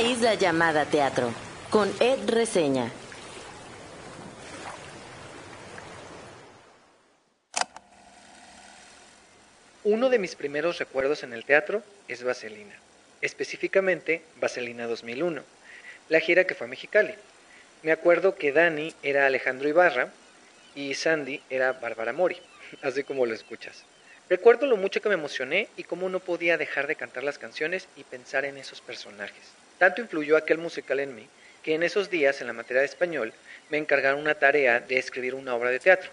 isla llamada teatro, con Ed Reseña. Uno de mis primeros recuerdos en el teatro es Vaselina, específicamente Vaselina 2001, la gira que fue a Mexicali. Me acuerdo que Dani era Alejandro Ibarra y Sandy era Bárbara Mori, así como lo escuchas. Recuerdo lo mucho que me emocioné y cómo no podía dejar de cantar las canciones y pensar en esos personajes. Tanto influyó aquel musical en mí que en esos días en la materia de español me encargaron una tarea de escribir una obra de teatro.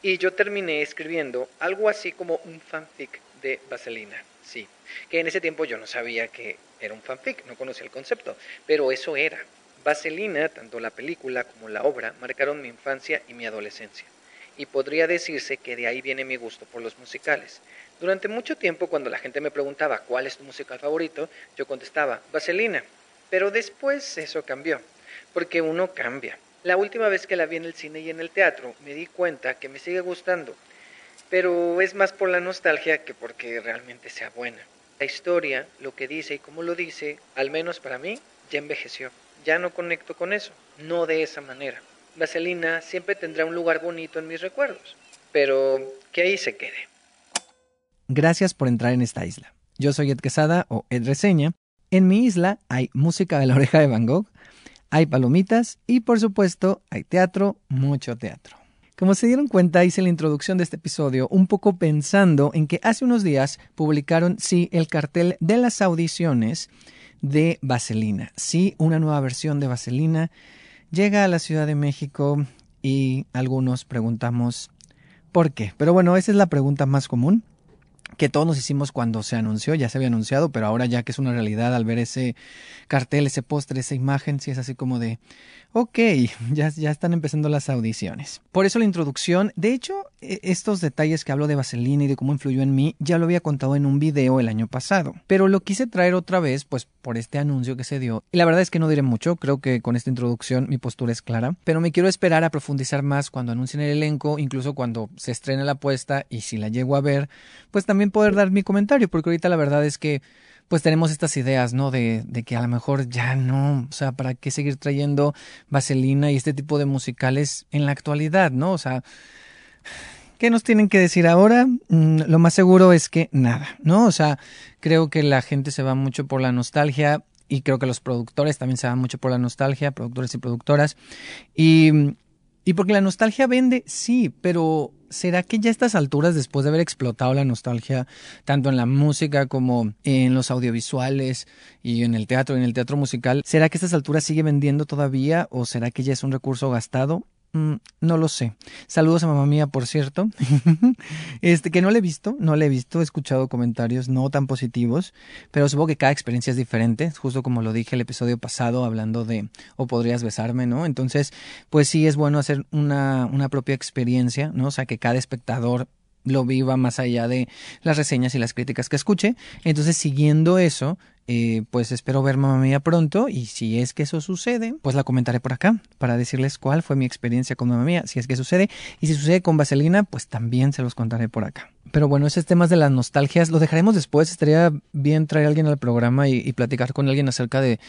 Y yo terminé escribiendo algo así como un fanfic de Vaselina, sí, que en ese tiempo yo no sabía que era un fanfic, no conocía el concepto, pero eso era. Vaselina, tanto la película como la obra, marcaron mi infancia y mi adolescencia y podría decirse que de ahí viene mi gusto por los musicales. Durante mucho tiempo cuando la gente me preguntaba cuál es tu musical favorito, yo contestaba Vaselina, pero después eso cambió, porque uno cambia. La última vez que la vi en el cine y en el teatro me di cuenta que me sigue gustando, pero es más por la nostalgia que porque realmente sea buena. La historia, lo que dice y cómo lo dice, al menos para mí, ya envejeció. Ya no conecto con eso, no de esa manera. Vaselina siempre tendrá un lugar bonito en mis recuerdos, pero que ahí se quede. Gracias por entrar en esta isla. Yo soy Ed Quesada o Ed Reseña. En mi isla hay música de la oreja de Van Gogh, hay palomitas y por supuesto hay teatro, mucho teatro. Como se dieron cuenta, hice la introducción de este episodio un poco pensando en que hace unos días publicaron, sí, el cartel de las audiciones de Vaselina. Sí, una nueva versión de Vaselina llega a la Ciudad de México y algunos preguntamos ¿por qué? Pero bueno, esa es la pregunta más común que todos nos hicimos cuando se anunció, ya se había anunciado, pero ahora ya que es una realidad al ver ese cartel, ese póster, esa imagen, sí es así como de, ok, ya, ya están empezando las audiciones. Por eso la introducción, de hecho, e, estos detalles que hablo de Vaselina y de cómo influyó en mí, ya lo había contado en un video el año pasado, pero lo quise traer otra vez, pues por este anuncio que se dio. Y la verdad es que no diré mucho, creo que con esta introducción mi postura es clara, pero me quiero esperar a profundizar más cuando anuncien el elenco, incluso cuando se estrene la apuesta y si la llego a ver, pues también poder dar mi comentario, porque ahorita la verdad es que pues tenemos estas ideas, ¿no? De, de, que a lo mejor ya no, o sea, ¿para qué seguir trayendo vaselina y este tipo de musicales en la actualidad, ¿no? O sea, ¿qué nos tienen que decir ahora? Mm, lo más seguro es que nada, ¿no? O sea, creo que la gente se va mucho por la nostalgia y creo que los productores también se van mucho por la nostalgia, productores y productoras. Y, y porque la nostalgia vende, sí, pero ¿será que ya a estas alturas, después de haber explotado la nostalgia, tanto en la música como en los audiovisuales y en el teatro, en el teatro musical, ¿será que a estas alturas sigue vendiendo todavía o será que ya es un recurso gastado? Mm, no lo sé. Saludos a mamá mía, por cierto. este, que no le he visto, no le he visto, he escuchado comentarios no tan positivos, pero supongo que cada experiencia es diferente, justo como lo dije el episodio pasado hablando de o podrías besarme, ¿no? Entonces, pues sí es bueno hacer una, una propia experiencia, ¿no? O sea, que cada espectador lo viva más allá de las reseñas y las críticas que escuche. Entonces, siguiendo eso, eh, pues espero ver mamá mía pronto y si es que eso sucede, pues la comentaré por acá para decirles cuál fue mi experiencia con mamá mía, si es que sucede. Y si sucede con Vaselina, pues también se los contaré por acá. Pero bueno, esos temas de las nostalgias lo dejaremos después. Estaría bien traer a alguien al programa y, platicar con alguien acerca de,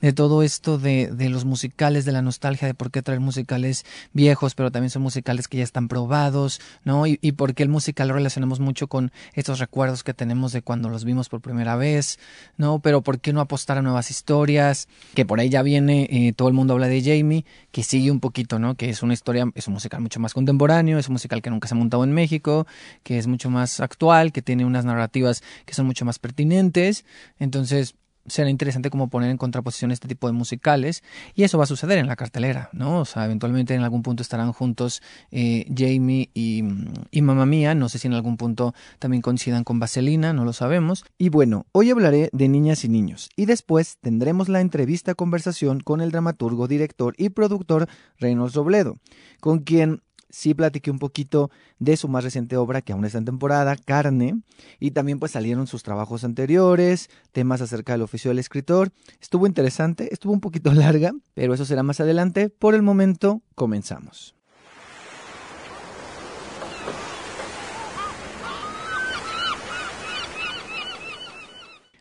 de todo esto de, de, los musicales, de la nostalgia, de por qué traer musicales viejos, pero también son musicales que ya están probados, ¿no? Y, y por qué el musical lo relacionamos mucho con estos recuerdos que tenemos de cuando los vimos por primera vez, ¿no? Pero por qué no apostar a nuevas historias, que por ahí ya viene, eh, todo el mundo habla de Jamie, que sigue un poquito, ¿no? Que es una historia, es un musical mucho más contemporáneo, es un musical que nunca se ha montado en México, que es mucho más actual, que tiene unas narrativas que son mucho más pertinentes. Entonces, será interesante como poner en contraposición este tipo de musicales y eso va a suceder en la cartelera, ¿no? O sea, eventualmente en algún punto estarán juntos eh, Jamie y, y Mamma Mía, no sé si en algún punto también coincidan con Vaselina, no lo sabemos. Y bueno, hoy hablaré de niñas y niños y después tendremos la entrevista conversación con el dramaturgo, director y productor Reynolds Robledo, con quien sí platiqué un poquito de su más reciente obra, que aún está en temporada, Carne, y también pues salieron sus trabajos anteriores, temas acerca del oficio del escritor. Estuvo interesante, estuvo un poquito larga, pero eso será más adelante. Por el momento, comenzamos.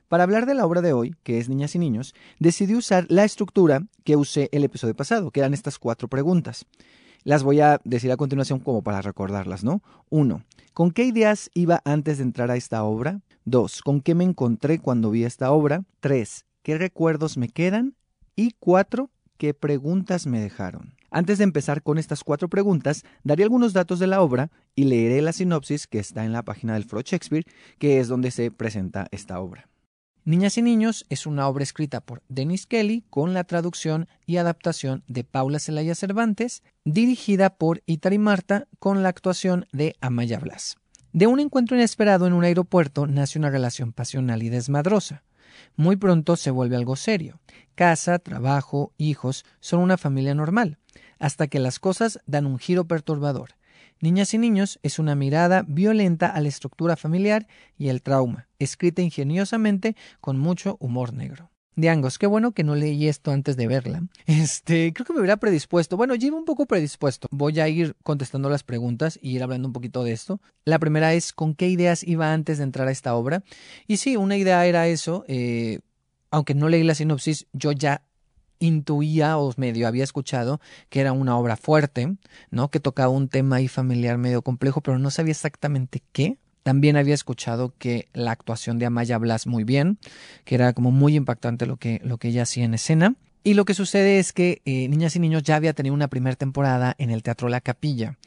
Para hablar de la obra de hoy, que es Niñas y Niños, decidí usar la estructura que usé el episodio pasado, que eran estas cuatro preguntas. Las voy a decir a continuación como para recordarlas, ¿no? Uno, ¿con qué ideas iba antes de entrar a esta obra? Dos, ¿con qué me encontré cuando vi esta obra? Tres, ¿qué recuerdos me quedan? Y cuatro, ¿qué preguntas me dejaron? Antes de empezar con estas cuatro preguntas, daré algunos datos de la obra y leeré la sinopsis que está en la página del Foro Shakespeare, que es donde se presenta esta obra. Niñas y Niños es una obra escrita por Dennis Kelly con la traducción y adaptación de Paula Celaya Cervantes, dirigida por Itari Marta con la actuación de Amaya Blas. De un encuentro inesperado en un aeropuerto nace una relación pasional y desmadrosa. Muy pronto se vuelve algo serio. Casa, trabajo, hijos son una familia normal, hasta que las cosas dan un giro perturbador. Niñas y Niños es una mirada violenta a la estructura familiar y el trauma, escrita ingeniosamente con mucho humor negro. Diangos, qué bueno que no leí esto antes de verla. Este, creo que me hubiera predispuesto. Bueno, llevo un poco predispuesto. Voy a ir contestando las preguntas y ir hablando un poquito de esto. La primera es con qué ideas iba antes de entrar a esta obra. Y sí, una idea era eso. Eh, aunque no leí la sinopsis, yo ya intuía o medio había escuchado que era una obra fuerte, ¿no? Que tocaba un tema ahí familiar medio complejo, pero no sabía exactamente qué. También había escuchado que la actuación de Amaya Blas muy bien, que era como muy impactante lo que, lo que ella hacía en escena. Y lo que sucede es que eh, Niñas y Niños ya había tenido una primera temporada en el Teatro La Capilla.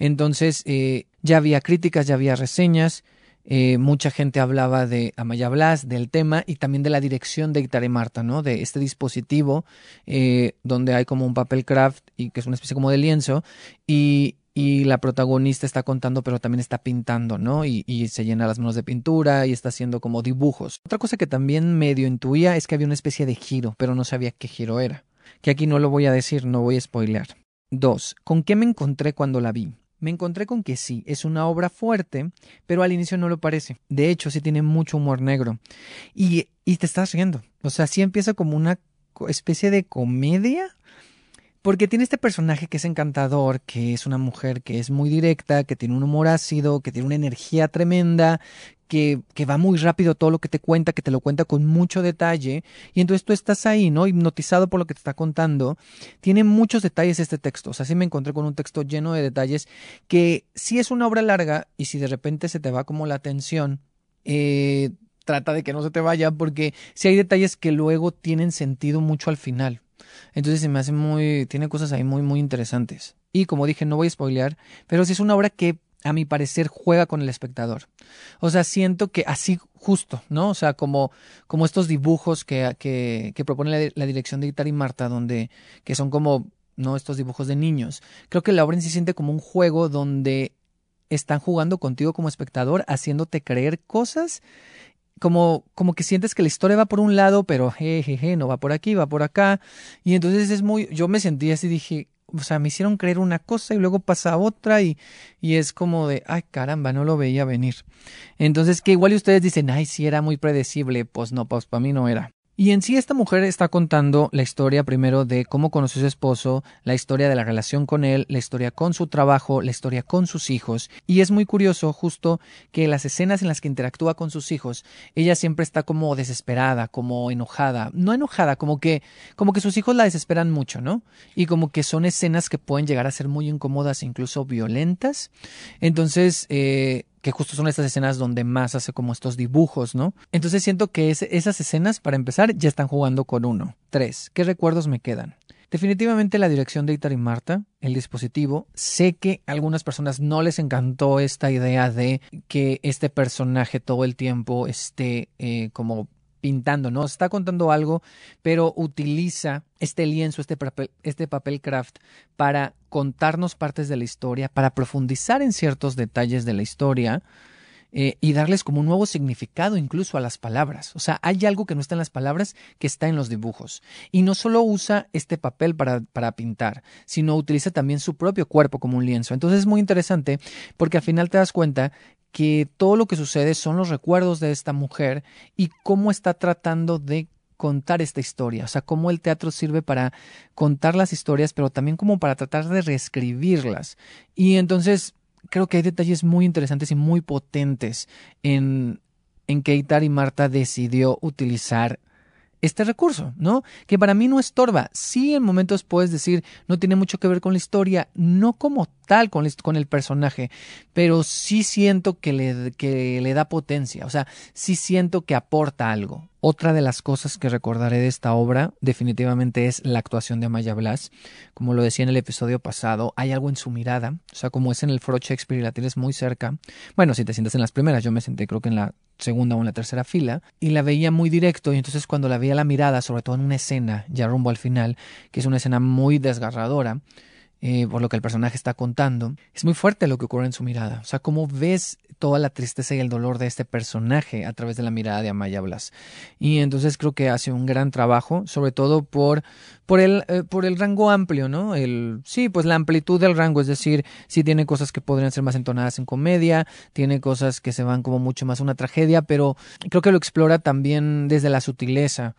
Entonces eh, ya había críticas, ya había reseñas, eh, mucha gente hablaba de Amaya Blas, del tema y también de la dirección de Itare Marta, ¿no? De este dispositivo eh, donde hay como un papel craft y que es una especie como de lienzo y, y la protagonista está contando pero también está pintando, ¿no? Y, y, se llena las manos de pintura y está haciendo como dibujos. Otra cosa que también medio intuía es que había una especie de giro, pero no sabía qué giro era. Que aquí no lo voy a decir, no voy a spoilear. Dos, ¿con qué me encontré cuando la vi? Me encontré con que sí, es una obra fuerte, pero al inicio no lo parece. De hecho, sí tiene mucho humor negro. Y, y te estás riendo. O sea, sí empieza como una especie de comedia. Porque tiene este personaje que es encantador, que es una mujer que es muy directa, que tiene un humor ácido, que tiene una energía tremenda, que, va muy rápido todo lo que te cuenta, que te lo cuenta con mucho detalle, y entonces tú estás ahí, ¿no? Hipnotizado por lo que te está contando. Tiene muchos detalles este texto, o sea, sí me encontré con un texto lleno de detalles que si es una obra larga y si de repente se te va como la atención, eh, trata de que no se te vaya porque si hay detalles que luego tienen sentido mucho al final. Entonces se me hace muy, tiene cosas ahí muy, muy interesantes. Y como dije, no voy a spoilear, pero sí es una obra que a mi parecer, juega con el espectador. O sea, siento que así justo, ¿no? O sea, como, como estos dibujos que, que, propone la, la, dirección de Itari Marta, donde, que son como, ¿no? Estos dibujos de niños. Creo que la obra en sí siente como un juego donde están jugando contigo como espectador, haciéndote creer cosas como, como que sientes que la historia va por un lado, pero jejeje, no va por aquí, va por acá. Y entonces es muy, yo me sentí así, dije, o sea, me hicieron creer una cosa y luego pasa otra y, y es como de, ay caramba, no lo veía venir. Entonces, que igual ustedes dicen, ay, sí era muy predecible, pues no, pues para mí no era. Y en sí esta mujer está contando la historia primero de cómo conoció a su esposo, la historia de la relación con él, la historia con su trabajo, la historia con sus hijos. Y es muy curioso justo que las escenas en las que interactúa con sus hijos, ella siempre está como desesperada, como enojada. No enojada, como que, como que sus hijos la desesperan mucho, ¿no? Y como que son escenas que pueden llegar a ser muy incómodas, incluso violentas. Entonces, eh, que justo son estas escenas donde más hace como estos dibujos, ¿no? Entonces siento que es, esas escenas, para empezar, ya están jugando con uno. Tres, ¿qué recuerdos me quedan? Definitivamente la dirección de Itar y Marta, el dispositivo. Sé que a algunas personas no les encantó esta idea de que este personaje todo el tiempo esté eh, como pintando, ¿no? Está contando algo, pero utiliza este lienzo, este papel, este papel craft para contarnos partes de la historia, para profundizar en ciertos detalles de la historia eh, y darles como un nuevo significado incluso a las palabras. O sea, hay algo que no está en las palabras que está en los dibujos. Y no solo usa este papel para, para pintar, sino utiliza también su propio cuerpo como un lienzo. Entonces es muy interesante porque al final te das cuenta que todo lo que sucede son los recuerdos de esta mujer y cómo está tratando de contar esta historia, o sea, cómo el teatro sirve para contar las historias, pero también como para tratar de reescribirlas. Y entonces creo que hay detalles muy interesantes y muy potentes en, en que Itar y Marta decidió utilizar este recurso, ¿no? Que para mí no estorba. Sí, en momentos puedes decir, no tiene mucho que ver con la historia, no como tal con, el personaje, pero sí siento que le, que le da potencia, o sea, sí siento que aporta algo. Otra de las cosas que recordaré de esta obra definitivamente es la actuación de Amaya Blas. Como lo decía en el episodio pasado, hay algo en su mirada, o sea, como es en el Foro Shakespeare y la tienes muy cerca. Bueno, si te sientas en las primeras, yo me senté creo que en la segunda o en la tercera fila, y la veía muy directo, y entonces cuando la veía la mirada, sobre todo en una escena, ya rumbo al final, que es una escena muy desgarradora, eh, por lo que el personaje está contando, es muy fuerte lo que ocurre en su mirada. O sea, cómo ves toda la tristeza y el dolor de este personaje a través de la mirada de Amaya Blas. Y entonces creo que hace un gran trabajo, sobre todo por, por, el, eh, por el rango amplio, ¿no? El, sí, pues la amplitud del rango, es decir, sí tiene cosas que podrían ser más entonadas en comedia, tiene cosas que se van como mucho más a una tragedia, pero creo que lo explora también desde la sutileza.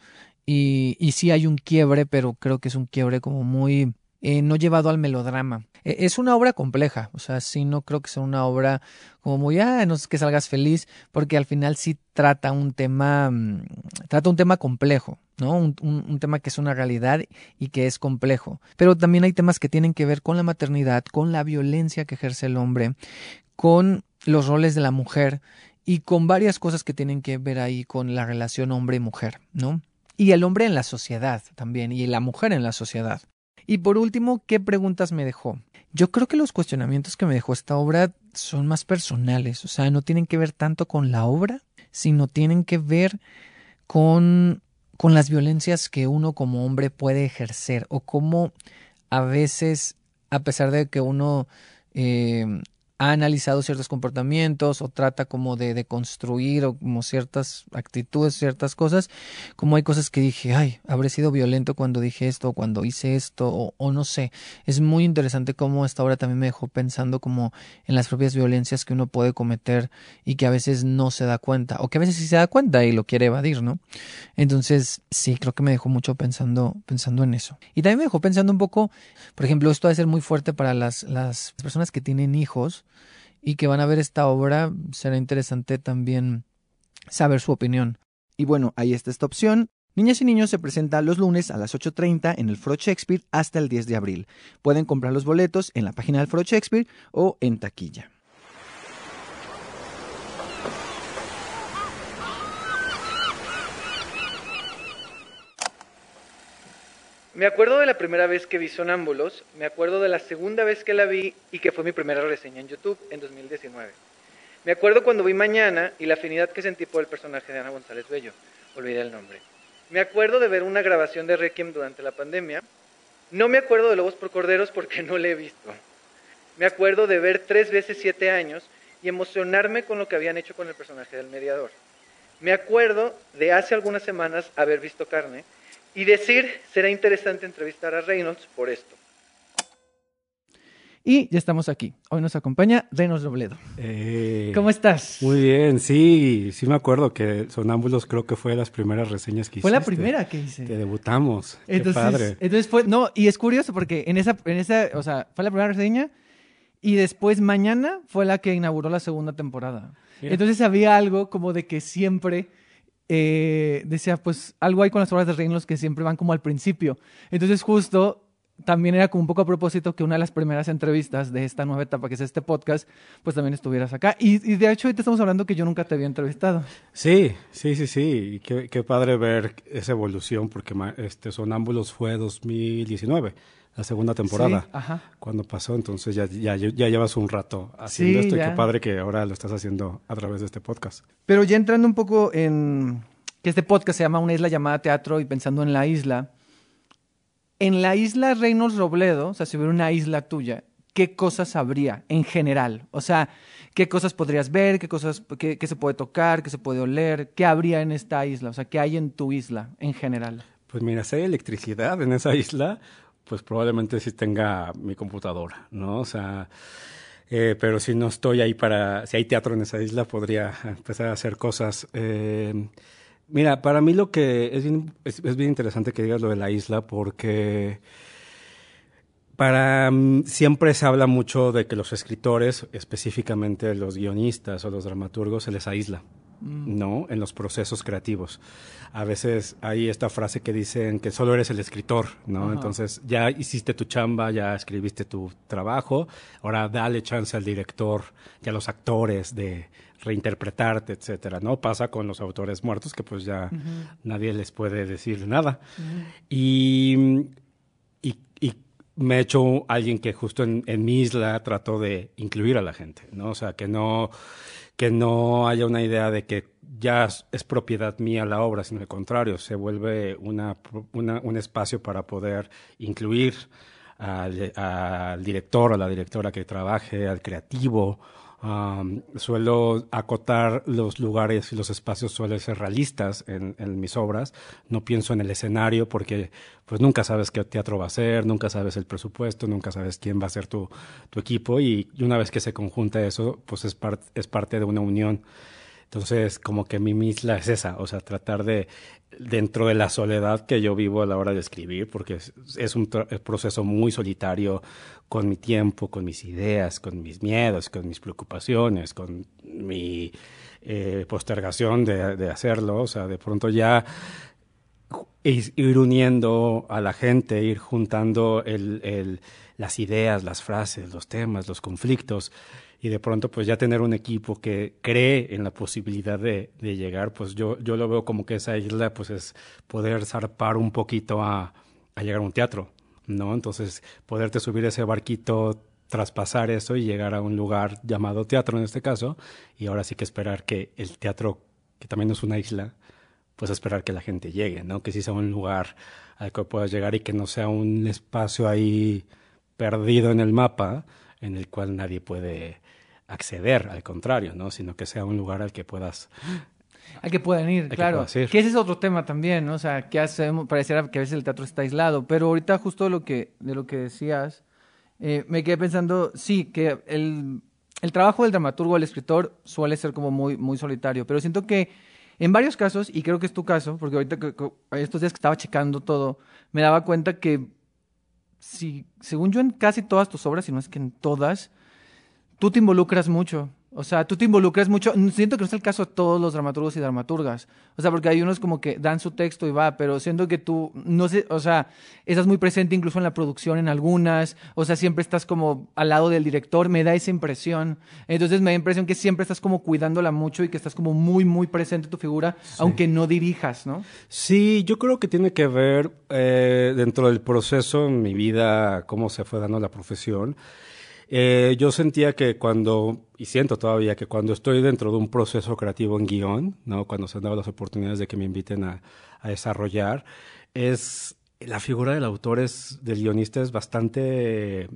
Y, y sí hay un quiebre, pero creo que es un quiebre como muy eh, no llevado al melodrama. E, es una obra compleja, o sea, sí no creo que sea una obra como muy, ah, no es que salgas feliz, porque al final sí trata un tema, mm, trata un tema complejo, ¿no? Un, un, tema que es una realidad y que es complejo. Pero también hay temas que tienen que ver con la maternidad, con la violencia que ejerce el hombre, con los roles de la mujer y con varias cosas que tienen que ver ahí con la relación hombre mujer, ¿no? Y el hombre en la sociedad también, y la mujer en la sociedad. Y por último, ¿qué preguntas me dejó? Yo creo que los cuestionamientos que me dejó esta obra son más personales, o sea, no tienen que ver tanto con la obra, sino tienen que ver con, con las violencias que uno como hombre puede ejercer o cómo a veces, a pesar de que uno eh, ha analizado ciertos comportamientos o trata como de, de, construir o como ciertas actitudes, ciertas cosas, como hay cosas que dije, ay, habré sido violento cuando dije esto o cuando hice esto o, o, no sé. Es muy interesante cómo esta obra también me dejó pensando como en las propias violencias que uno puede cometer y que a veces no se da cuenta o que a veces sí se da cuenta y lo quiere evadir, ¿no? Entonces, sí, creo que me dejó mucho pensando, pensando en eso. Y también me dejó pensando un poco, por ejemplo, esto va a ser muy fuerte para las, las personas que tienen hijos y que van a ver esta obra, será interesante también saber su opinión. Y bueno, ahí está esta opción. Niñas y Niños se presenta los lunes a las 8.30 en el Foro Shakespeare hasta el 10 de abril. Pueden comprar los boletos en la página del Foro Shakespeare o en taquilla. Me acuerdo de la primera vez que vi Sonámbulos, me acuerdo de la segunda vez que la vi y que fue mi primera reseña en YouTube en 2019. Me acuerdo cuando vi Mañana y la afinidad que sentí por el personaje de Ana González Bello, olvidé el nombre. Me acuerdo de ver una grabación de Requiem durante la pandemia. No me acuerdo de Lobos por Corderos porque no la he visto. Me acuerdo de ver tres veces siete años y emocionarme con lo que habían hecho con el personaje del mediador. Me acuerdo de hace algunas semanas haber visto Carne y decir, será interesante entrevistar a Reynolds por esto. Y ya estamos aquí. Hoy nos acompaña Reynolds Robledo. Eh, ¿Cómo estás? Muy bien, sí, sí me acuerdo que Sonámbulos creo que fue de las primeras reseñas que Fue hiciste. la primera que hice. Que debutamos. Entonces, Qué padre. entonces fue, no, y es curioso porque en esa, en esa, o sea, fue la primera reseña y después mañana fue la que inauguró la segunda temporada. Mira. Entonces había algo como de que siempre eh, decía, pues algo hay con las obras de Reynolds que siempre van como al principio. Entonces justo también era como un poco a propósito que una de las primeras entrevistas de esta nueva etapa, que es este podcast, pues también estuvieras acá. Y, y de hecho ahorita estamos hablando que yo nunca te había entrevistado. Sí, sí, sí, sí. Y qué, qué padre ver esa evolución porque este Sonámbulos fue 2019, la segunda temporada. Sí, ajá. Cuando pasó, entonces ya, ya, ya llevas un rato haciendo Sí, esto y ya. qué padre que ahora lo estás haciendo a través de este podcast. Pero ya entrando un poco en que este podcast se llama Una isla llamada teatro y pensando en la isla, en la isla Reynolds Robledo, o sea, si hubiera una isla tuya, ¿qué cosas habría en general? O sea, ¿qué cosas podrías ver? ¿Qué cosas qué, qué se puede tocar? ¿Qué se puede oler? ¿Qué habría en esta isla? O sea, ¿qué hay en tu isla en general? Pues mira, si hay electricidad en esa isla, pues probablemente sí tenga mi computadora, ¿no? O sea, eh, pero si no estoy ahí para, si hay teatro en esa isla, podría empezar a hacer cosas. Eh, mira, para mí lo que es bien, es, bien interesante que digas lo de la isla porque para mm, siempre se habla mucho de que los escritores, específicamente los guionistas o los dramaturgos, se les aísla. Mm. ¿no? En los procesos creativos. A veces hay esta frase que dicen que solo eres el escritor, ¿no? Entonces ya hiciste tu chamba, ya escribiste tu trabajo, ahora dale chance al director y a los actores de reinterpretarte, etcétera, ¿no? Pasa con los autores muertos que pues ya nadie les puede decir nada. y, y, me he hecho alguien que justo en, en mi isla trató de incluir a la gente, ¿no? O sea, que no que no haya una idea de que ya es propiedad mía la obra, sino al contrario, se vuelve una, un espacio para poder incluir al, al, director o la directora que trabaje, al creativo. Suelo acotar los lugares y los espacios, suelen ser realistas en, mis obras. No pienso en el escenario porque pues nunca sabes qué teatro va a ser, nunca sabes el presupuesto, nunca sabes quién va a ser tu, equipo y, una vez que se conjunta eso, pues es, es parte de una unión entonces, como que mi misla es esa, o sea, tratar de, dentro de la soledad que yo vivo a la hora de escribir, porque es, un proceso muy solitario con mi tiempo, con mis ideas, con mis miedos, con mis preocupaciones, con mi eh, postergación de, hacerlo, o sea, de pronto ya ir uniendo a la gente, ir juntando el, las ideas, las frases, los temas, los conflictos y de pronto pues ya tener un equipo que cree en la posibilidad de, de, llegar, pues yo, yo lo veo como que esa isla pues es poder zarpar un poquito a, a llegar a un teatro, ¿no? Entonces poderte subir ese barquito, traspasar eso y llegar a un lugar llamado teatro en este caso, y ahora sí que esperar que el teatro, que también es una isla, pues esperar que la gente llegue, ¿no? Que sí sea un lugar al que puedas llegar y que no sea un espacio ahí perdido en el mapa en el cual nadie puede acceder, al contrario, ¿no? Sino que sea un lugar al que puedas al que puedan ir, claro. Que, ese es otro tema también, ¿no? O sea, que hacemos, pareciera que a veces el teatro está aislado, pero ahorita justo lo que, de lo que decías, eh, me quedé pensando, sí, que el, el trabajo del dramaturgo, del escritor, suele ser como muy, muy solitario, pero siento que en varios casos, y creo que es tu caso, porque ahorita estos días que estaba checando todo, me daba cuenta que si, según yo, en casi todas tus obras, si no es que en todas, tú te involucras mucho. O sea, tú te involucras mucho. Siento que no es el caso de todos los dramaturgos y dramaturgas. O sea, porque hay unos como que dan su texto y va, pero siento que tú, no sé, o sea, estás muy presente incluso en la producción en algunas. O sea, siempre estás como al lado del director. Me da esa impresión. Entonces me da impresión que siempre estás como cuidándola mucho y que estás como muy, muy presente tu figura, aunque no dirijas, ¿no? Sí, yo creo que tiene que ver eh, dentro del proceso en mi vida, cómo se fue dando la profesión. Eh, yo sentía que cuando, y siento todavía que cuando estoy dentro de un proceso creativo en guion, ¿no? cuando se han dado las oportunidades de que me inviten a, a desarrollar, es la figura del autor, es, del guionista es bastante eh,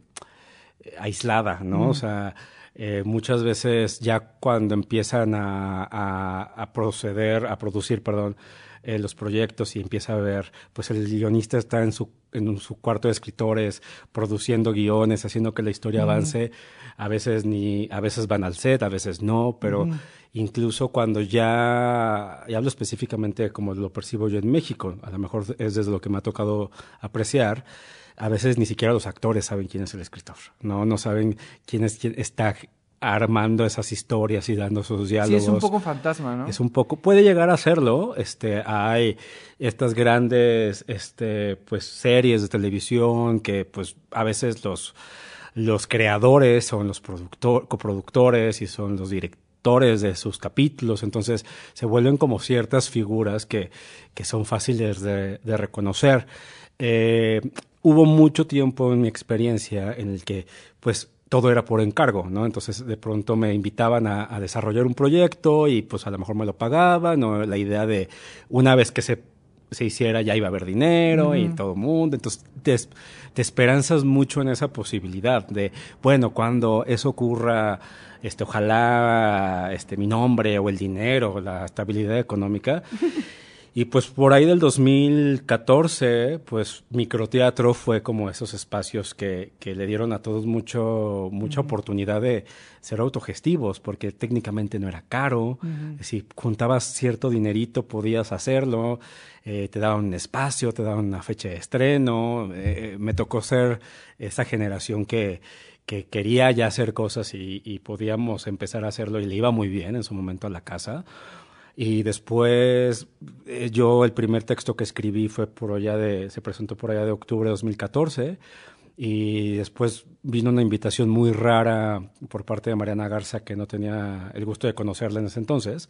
aislada, ¿no? O sea, eh, muchas veces ya cuando empiezan a, a, a proceder, a producir, perdón, eh, los proyectos y empieza a ver, pues el guionista está en su, en su cuarto de escritores, produciendo guiones, haciendo que la historia avance. A veces ni, a veces van al set, a veces no, pero incluso cuando ya, y hablo específicamente como lo percibo yo en México, a lo mejor es desde lo que me ha tocado apreciar, a veces ni siquiera los actores saben quién es el escritor, no, no saben quién es quién está armando esas historias y dando sus diálogos. Sí, es un poco fantasma, ¿no? Es un poco, puede llegar a serlo. Este, hay estas grandes, este, pues, series de televisión que, pues, a veces los, los creadores son los productor, coproductores y son los directores de sus capítulos, entonces se vuelven como ciertas figuras que, que son fáciles de, de reconocer. Eh, hubo mucho tiempo en mi experiencia en el que, pues, todo era por encargo, ¿no? Entonces de pronto me invitaban a, desarrollar un proyecto y pues a lo mejor me lo pagaban, ¿no? La idea de una vez que se, se hiciera ya iba a haber dinero y todo el mundo, entonces te, te, esperanzas mucho en esa posibilidad de, bueno, cuando eso ocurra, este, ojalá este, mi nombre o el dinero, o la estabilidad económica. Y pues por ahí del 2014, pues microteatro fue como esos espacios que, que le dieron a todos mucho, mucha oportunidad de ser autogestivos, porque técnicamente no era caro. Si juntabas cierto dinerito, podías hacerlo. Eh, te daban un espacio, te daban una fecha de estreno. Eh, me tocó ser esa generación que, que quería ya hacer cosas y, y podíamos empezar a hacerlo y le iba muy bien en su momento a la casa. Y después eh, yo el primer texto que escribí fue por allá de, se presentó por allá de octubre de 2014 y después vino una invitación muy rara por parte de Mariana Garza que no tenía el gusto de conocerla en ese entonces.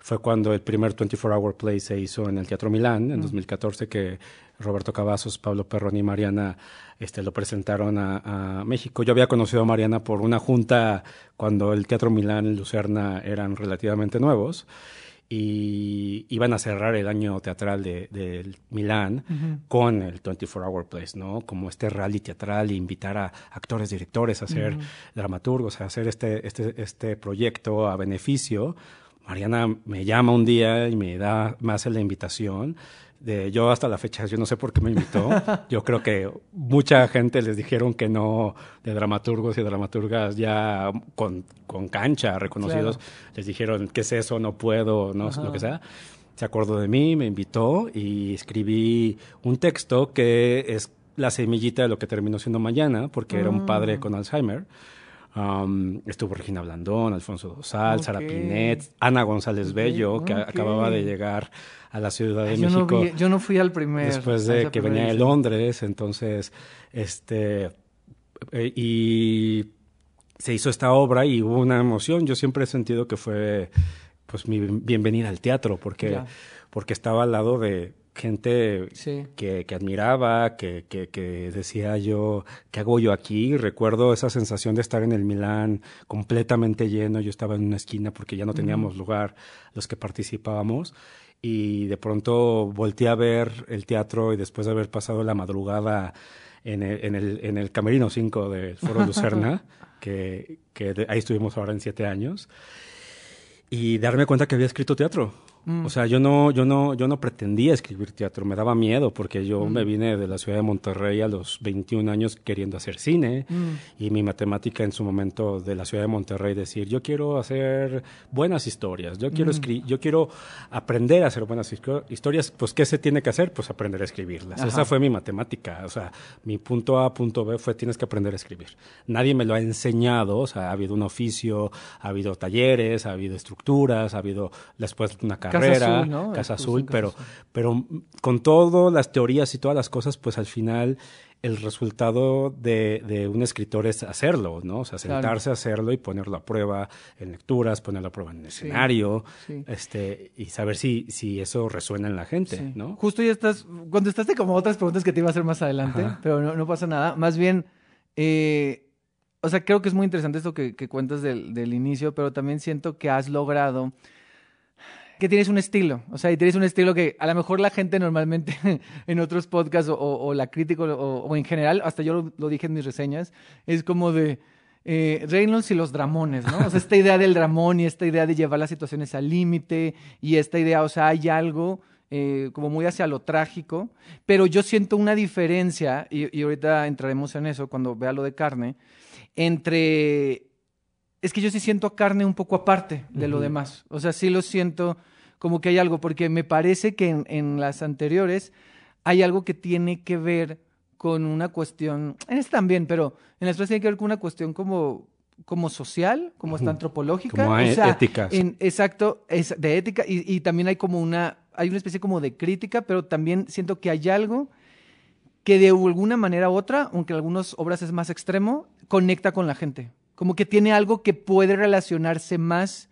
Fue cuando el primer 24 Hour Play se hizo en el Teatro Milán en 2014 que Roberto Cavazos, Pablo Perrón y Mariana este, lo presentaron a, a, México. Yo había conocido a Mariana por una junta cuando el Teatro Milán y Lucerna eran relativamente nuevos y iban a cerrar el año teatral de, de Milán con el 24 Hour Place, ¿no? Como este rally teatral e invitar a actores, directores a ser dramaturgos, a hacer este, este, este proyecto a beneficio. Mariana me llama un día y me da más la invitación de yo hasta la fecha, yo no sé por qué me invitó. Yo creo que mucha gente les dijeron que no, de dramaturgos y dramaturgas ya con, con cancha, reconocidos, les dijeron, ¿qué es eso? No puedo, no lo que sea. Se acordó de mí, me invitó y escribí un texto que es la semillita de lo que terminó siendo mañana, porque era un padre Mm. con Alzheimer. Um, estuvo Regina Blandón, Alfonso Dosal, Sara Pinet, Ana González Bello, que acababa de llegar a la Ciudad de no México vi- yo no fui al primer. después de que venía de. Londres, entonces, este, eh, y se hizo esta obra y hubo una emoción. Yo siempre he sentido que fue, pues, mi bienvenida al teatro, porque, porque estaba al lado de gente Sí. que, que admiraba, que, que, que decía yo, ¿qué hago yo aquí? Recuerdo esa sensación de estar en el Milán completamente lleno, yo estaba en una esquina porque ya no teníamos lugar los que participábamos y de pronto volteé a ver el teatro y después de haber pasado la madrugada en el, en el, en el Camerino 5 del Foro Lucerna, que, que de- ahí estuvimos ahora en siete años, y darme cuenta que había escrito teatro. O sea, yo no, yo no, yo no pretendía escribir teatro, me daba miedo porque yo me vine de la ciudad de Monterrey a los 21 años queriendo hacer cine y mi matemática en su momento de la ciudad de Monterrey decir, yo quiero hacer buenas historias, yo quiero escri- yo quiero aprender a hacer buenas historias, pues ¿qué se tiene que hacer? Pues aprender a escribirlas. Ajá. Esa fue mi matemática, o sea, mi punto A, punto B fue tienes que aprender a escribir. Nadie me lo ha enseñado, o sea, ha habido un oficio, ha habido talleres, ha habido estructuras, ha habido después una Casa carrera, Azul, ¿no? Casa Estuvo Azul, Casa pero, Azul. pero con todas las teorías y todas las cosas, pues al final el resultado de, de un escritor es hacerlo, ¿no? O sea, Claro. sentarse a hacerlo y ponerlo a prueba en lecturas, ponerlo a prueba en el escenario, sí. este, y saber si, si eso resuena en la gente, Sí. ¿no? Justo ya estás, contestaste como otras preguntas que te iba a hacer más adelante, Ajá. pero no, no pasa nada. Más bien, eh, o sea, creo que es muy interesante esto que, que cuentas del, del inicio, pero también siento que has logrado que tienes un estilo, o sea, y tienes un estilo que a lo mejor la gente normalmente en otros podcasts o, la crítica o, en general, hasta yo lo, dije en mis reseñas, es como de eh, Reynolds y los dramones, ¿no? O sea, esta idea del dramón y esta idea de llevar las situaciones al límite y esta idea, o sea, hay algo eh, como muy hacia lo trágico, pero yo siento una diferencia, y ahorita entraremos en eso cuando vea lo de carne, entre... Es que yo sí siento a carne un poco aparte de lo demás. O sea, sí lo siento como que hay algo, porque me parece que en, en las anteriores hay algo que tiene que ver con una cuestión, en esta también, pero en las otras tiene que ver con una cuestión como, como social, como hasta antropológica. Como o sea, ética, exacto, es de ética, y, y también hay como una, hay una especie como de crítica, pero también siento que hay algo que de alguna manera u otra, aunque en algunas obras es más extremo, conecta con la gente. Como que tiene algo que puede relacionarse más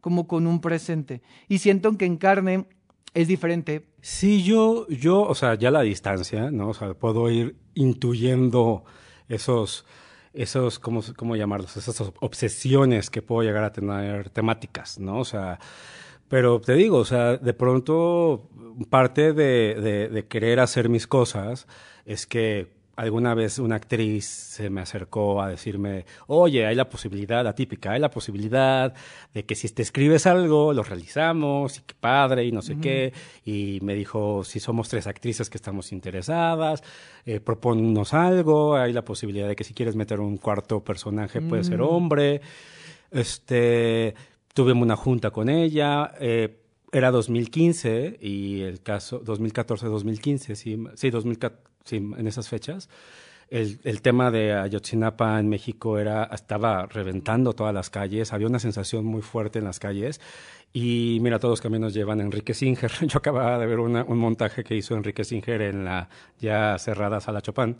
como con un presente. Y siento que en carne es diferente. Sí, yo, yo, o sea, ya la distancia, ¿no? O sea, puedo ir intuyendo esos, esos, ¿cómo, cómo llamarlos? Esas obsesiones que puedo llegar a tener temáticas, ¿no? O sea, pero te digo, o sea, de pronto parte de, de, de querer hacer mis cosas es que alguna vez una actriz se me acercó a decirme, oye, hay la posibilidad, la típica, hay la posibilidad de que si te escribes algo, lo realizamos, y qué padre, y no sé qué. Y me dijo, si somos tres actrices que estamos interesadas, eh, proponnos algo, hay la posibilidad de que si quieres meter un cuarto personaje puede ser hombre. Este, tuvimos una junta con ella, eh, era 2015 y el caso 2014-2015, sí, sí, 2014, en esas fechas. El, el tema de Ayotzinapa en México era, estaba reventando todas las calles, había una sensación muy fuerte en las calles Y mira, todos los caminos llevan a Enrique Singer. Yo acababa de ver un montaje que hizo Enrique Singer en la ya cerrada Sala Chopin,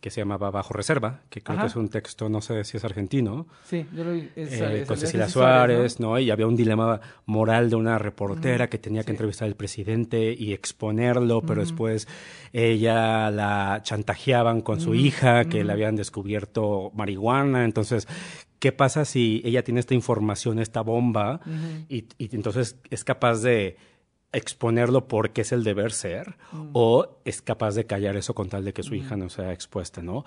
que se llamaba Bajo Reserva, que creo que es un texto, no sé si es argentino. Sí, yo lo vi. Eh, con Cecilia Suárez, ¿no? Y había un dilema moral de una reportera que tenía que entrevistar al presidente y exponerlo, pero después ella la chantajeaban con su hija, que le habían descubierto marihuana. Entonces, ¿Qué pasa si ella tiene esta información, esta bomba, y, entonces es capaz de exponerlo porque es el deber ser, mm. o es capaz de callar eso con tal de que su hija no sea expuesta, ¿no?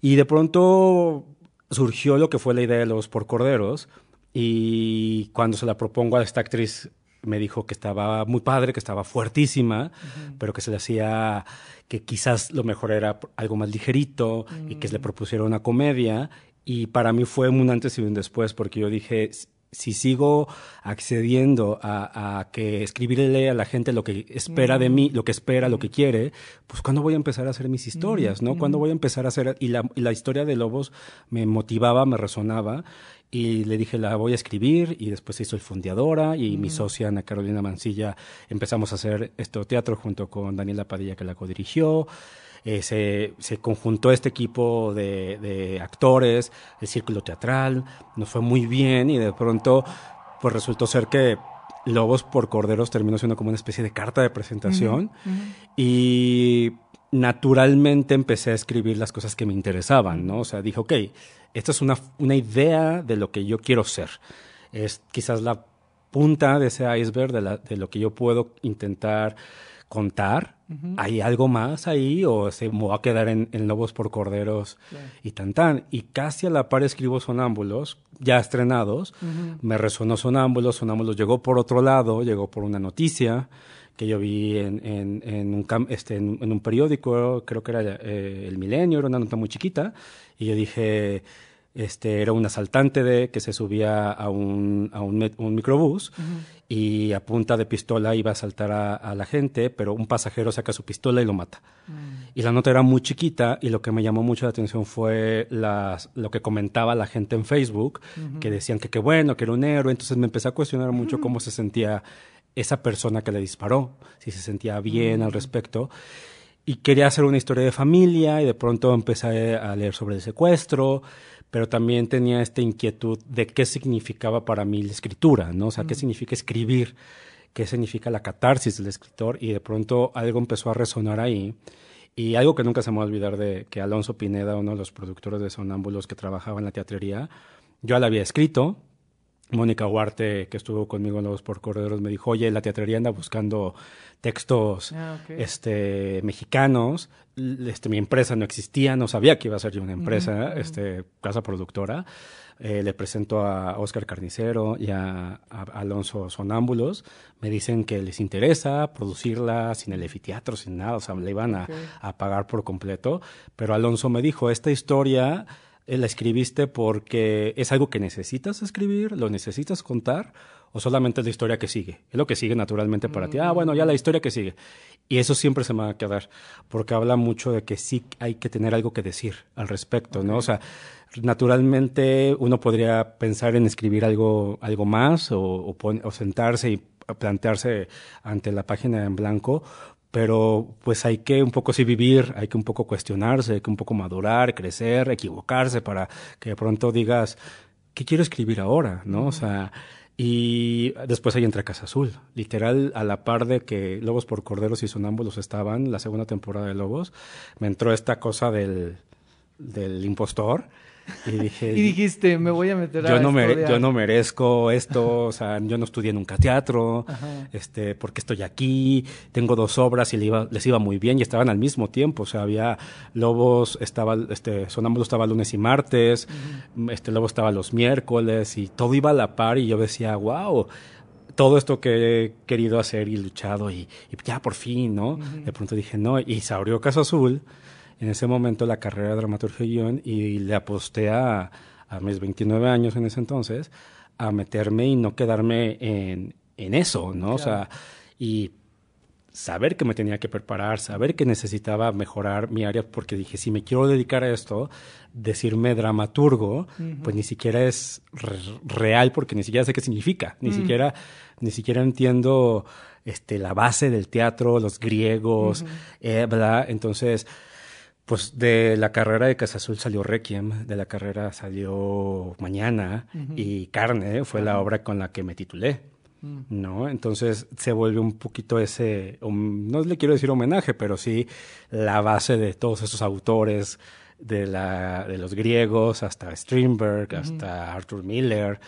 Y de pronto surgió lo que fue la idea de los por corderos, y cuando se la propongo a esta actriz me dijo que estaba muy padre, que estaba fuertísima, pero que se le hacía que quizás lo mejor era algo más ligerito y que se le mm. propusiera una comedia y para mí fue un antes y un después, porque yo dije, si sigo accediendo a, que escribirle a la gente lo que espera de mí, lo que espera, lo que quiere, pues cuándo voy a empezar a hacer mis historias, ¿no? ¿Cuándo voy a empezar a hacer? Y la, y la historia de Lobos me motivaba, me resonaba, y le dije, la voy a escribir, y después se hizo el Fundeadora, y mi socia Ana Carolina Mancilla empezamos a hacer este teatro junto con Daniela Padilla, que la codirigió. Eh, se, se, conjuntó este equipo de, actores, el círculo teatral, nos fue muy bien y de pronto pues resultó ser que Lobos por Corderos terminó siendo como una especie de carta de presentación y naturalmente empecé a escribir las cosas que me interesaban, ¿no? O sea, dije, ok, esta es una, una idea de lo que yo quiero ser. Es quizás la punta de ese iceberg de, de lo que yo puedo intentar contar. ¿Hay algo más ahí o se me va a quedar en, Lobos por Corderos y tan tan? Y casi a la par escribo Sonámbulos, ya estrenados. Me resonó Sonámbulos, Sonámbulos llegó por otro lado, llegó por una noticia que yo vi en, en, un, este, en, un periódico, creo que era eh, El Milenio, era una nota muy chiquita, y yo dije, este, era un asaltante de, que se subía a un, a un, microbús y a punta de pistola iba a asaltar a, la gente, pero un pasajero saca su pistola y lo mata. Mm. Y la nota era muy chiquita y lo que me llamó mucho la atención fue las, lo que comentaba la gente en Facebook, que decían que qué bueno, que era un héroe. Entonces me empecé a cuestionar mucho cómo se sentía esa persona que le disparó, si se sentía bien al respecto y quería hacer una historia de familia y de pronto empecé a leer sobre el secuestro, pero también tenía esta inquietud de qué significaba para mí la escritura, ¿no? O sea, qué significa escribir, qué significa la catarsis del escritor, y de pronto algo empezó a resonar ahí. Y algo que nunca se me va a olvidar de que Alonso Pineda, uno de los productores de Sonámbulos que trabajaba en la teatrería, yo la había escrito, Mónica Huarte, que estuvo conmigo en Los por Corredores, me dijo, oye, la teatrería anda buscando textos ah, este, mexicanos. Este, mi empresa no existía, no sabía que iba a ser yo una empresa, este, casa productora. Eh, le presento a Oscar Carnicero y a, Alonso Sonámbulos. Me dicen que les interesa producirla sin el efiteatro, sin nada, o sea, le iban a, a pagar por completo. Pero Alonso me dijo, esta historia la escribiste porque es algo que necesitas escribir, lo necesitas contar, o solamente es la historia que sigue. Es lo que sigue naturalmente para ti. Ah, bueno, ya la historia que sigue. Y eso siempre se me va a quedar, porque habla mucho de que sí hay que tener algo que decir al respecto, ¿no? O sea, naturalmente uno podría pensar en escribir algo, algo más o, o sentarse y plantearse ante la página en blanco, pero pues hay que un poco sí vivir, hay que un poco cuestionarse, hay que un poco madurar, crecer, equivocarse para que de pronto digas, ¿qué quiero escribir ahora? ¿No? O sea, y después ahí entra Casa Azul, literal a la par de que Lobos por Corderos y Sonámbulos estaban, la segunda temporada de Lobos, me entró esta cosa del, del impostor y dije... y dijiste, me voy a meter yo no Yo no merezco esto, o sea, yo no estudié nunca teatro, este, porque estoy aquí, tengo dos obras y les iba, muy bien y estaban al mismo tiempo, o sea, había Lobos, estaba, este, Sonámbulo estaba lunes y martes, este, Lobos estaba los miércoles y todo iba a la par y yo decía, wow, todo esto que he querido hacer y luchado y, ya por fin, ¿no? De pronto dije, no, y se abrió Caso Azul en ese momento la carrera de dramaturgia y le aposté a, a mis 29 años en ese entonces a meterme y no quedarme en, en eso, ¿no? O sea, y saber que me tenía que preparar, saber que necesitaba mejorar mi área, porque dije, si me quiero dedicar a esto, decirme dramaturgo, pues ni siquiera es real, porque ni siquiera sé qué significa, ni mm. siquiera, ni siquiera entiendo este, la base del teatro, los griegos, eh, Entonces, pues de la carrera de Casa Azul salió Requiem, de la carrera salió Mañana y Carne fue la obra con la que me titulé. Mm. ¿no? Entonces se vuelve un poquito ese, no le quiero decir homenaje, pero sí la base de todos esos autores de, la, de los griegos hasta Strindberg, hasta Arthur Miller,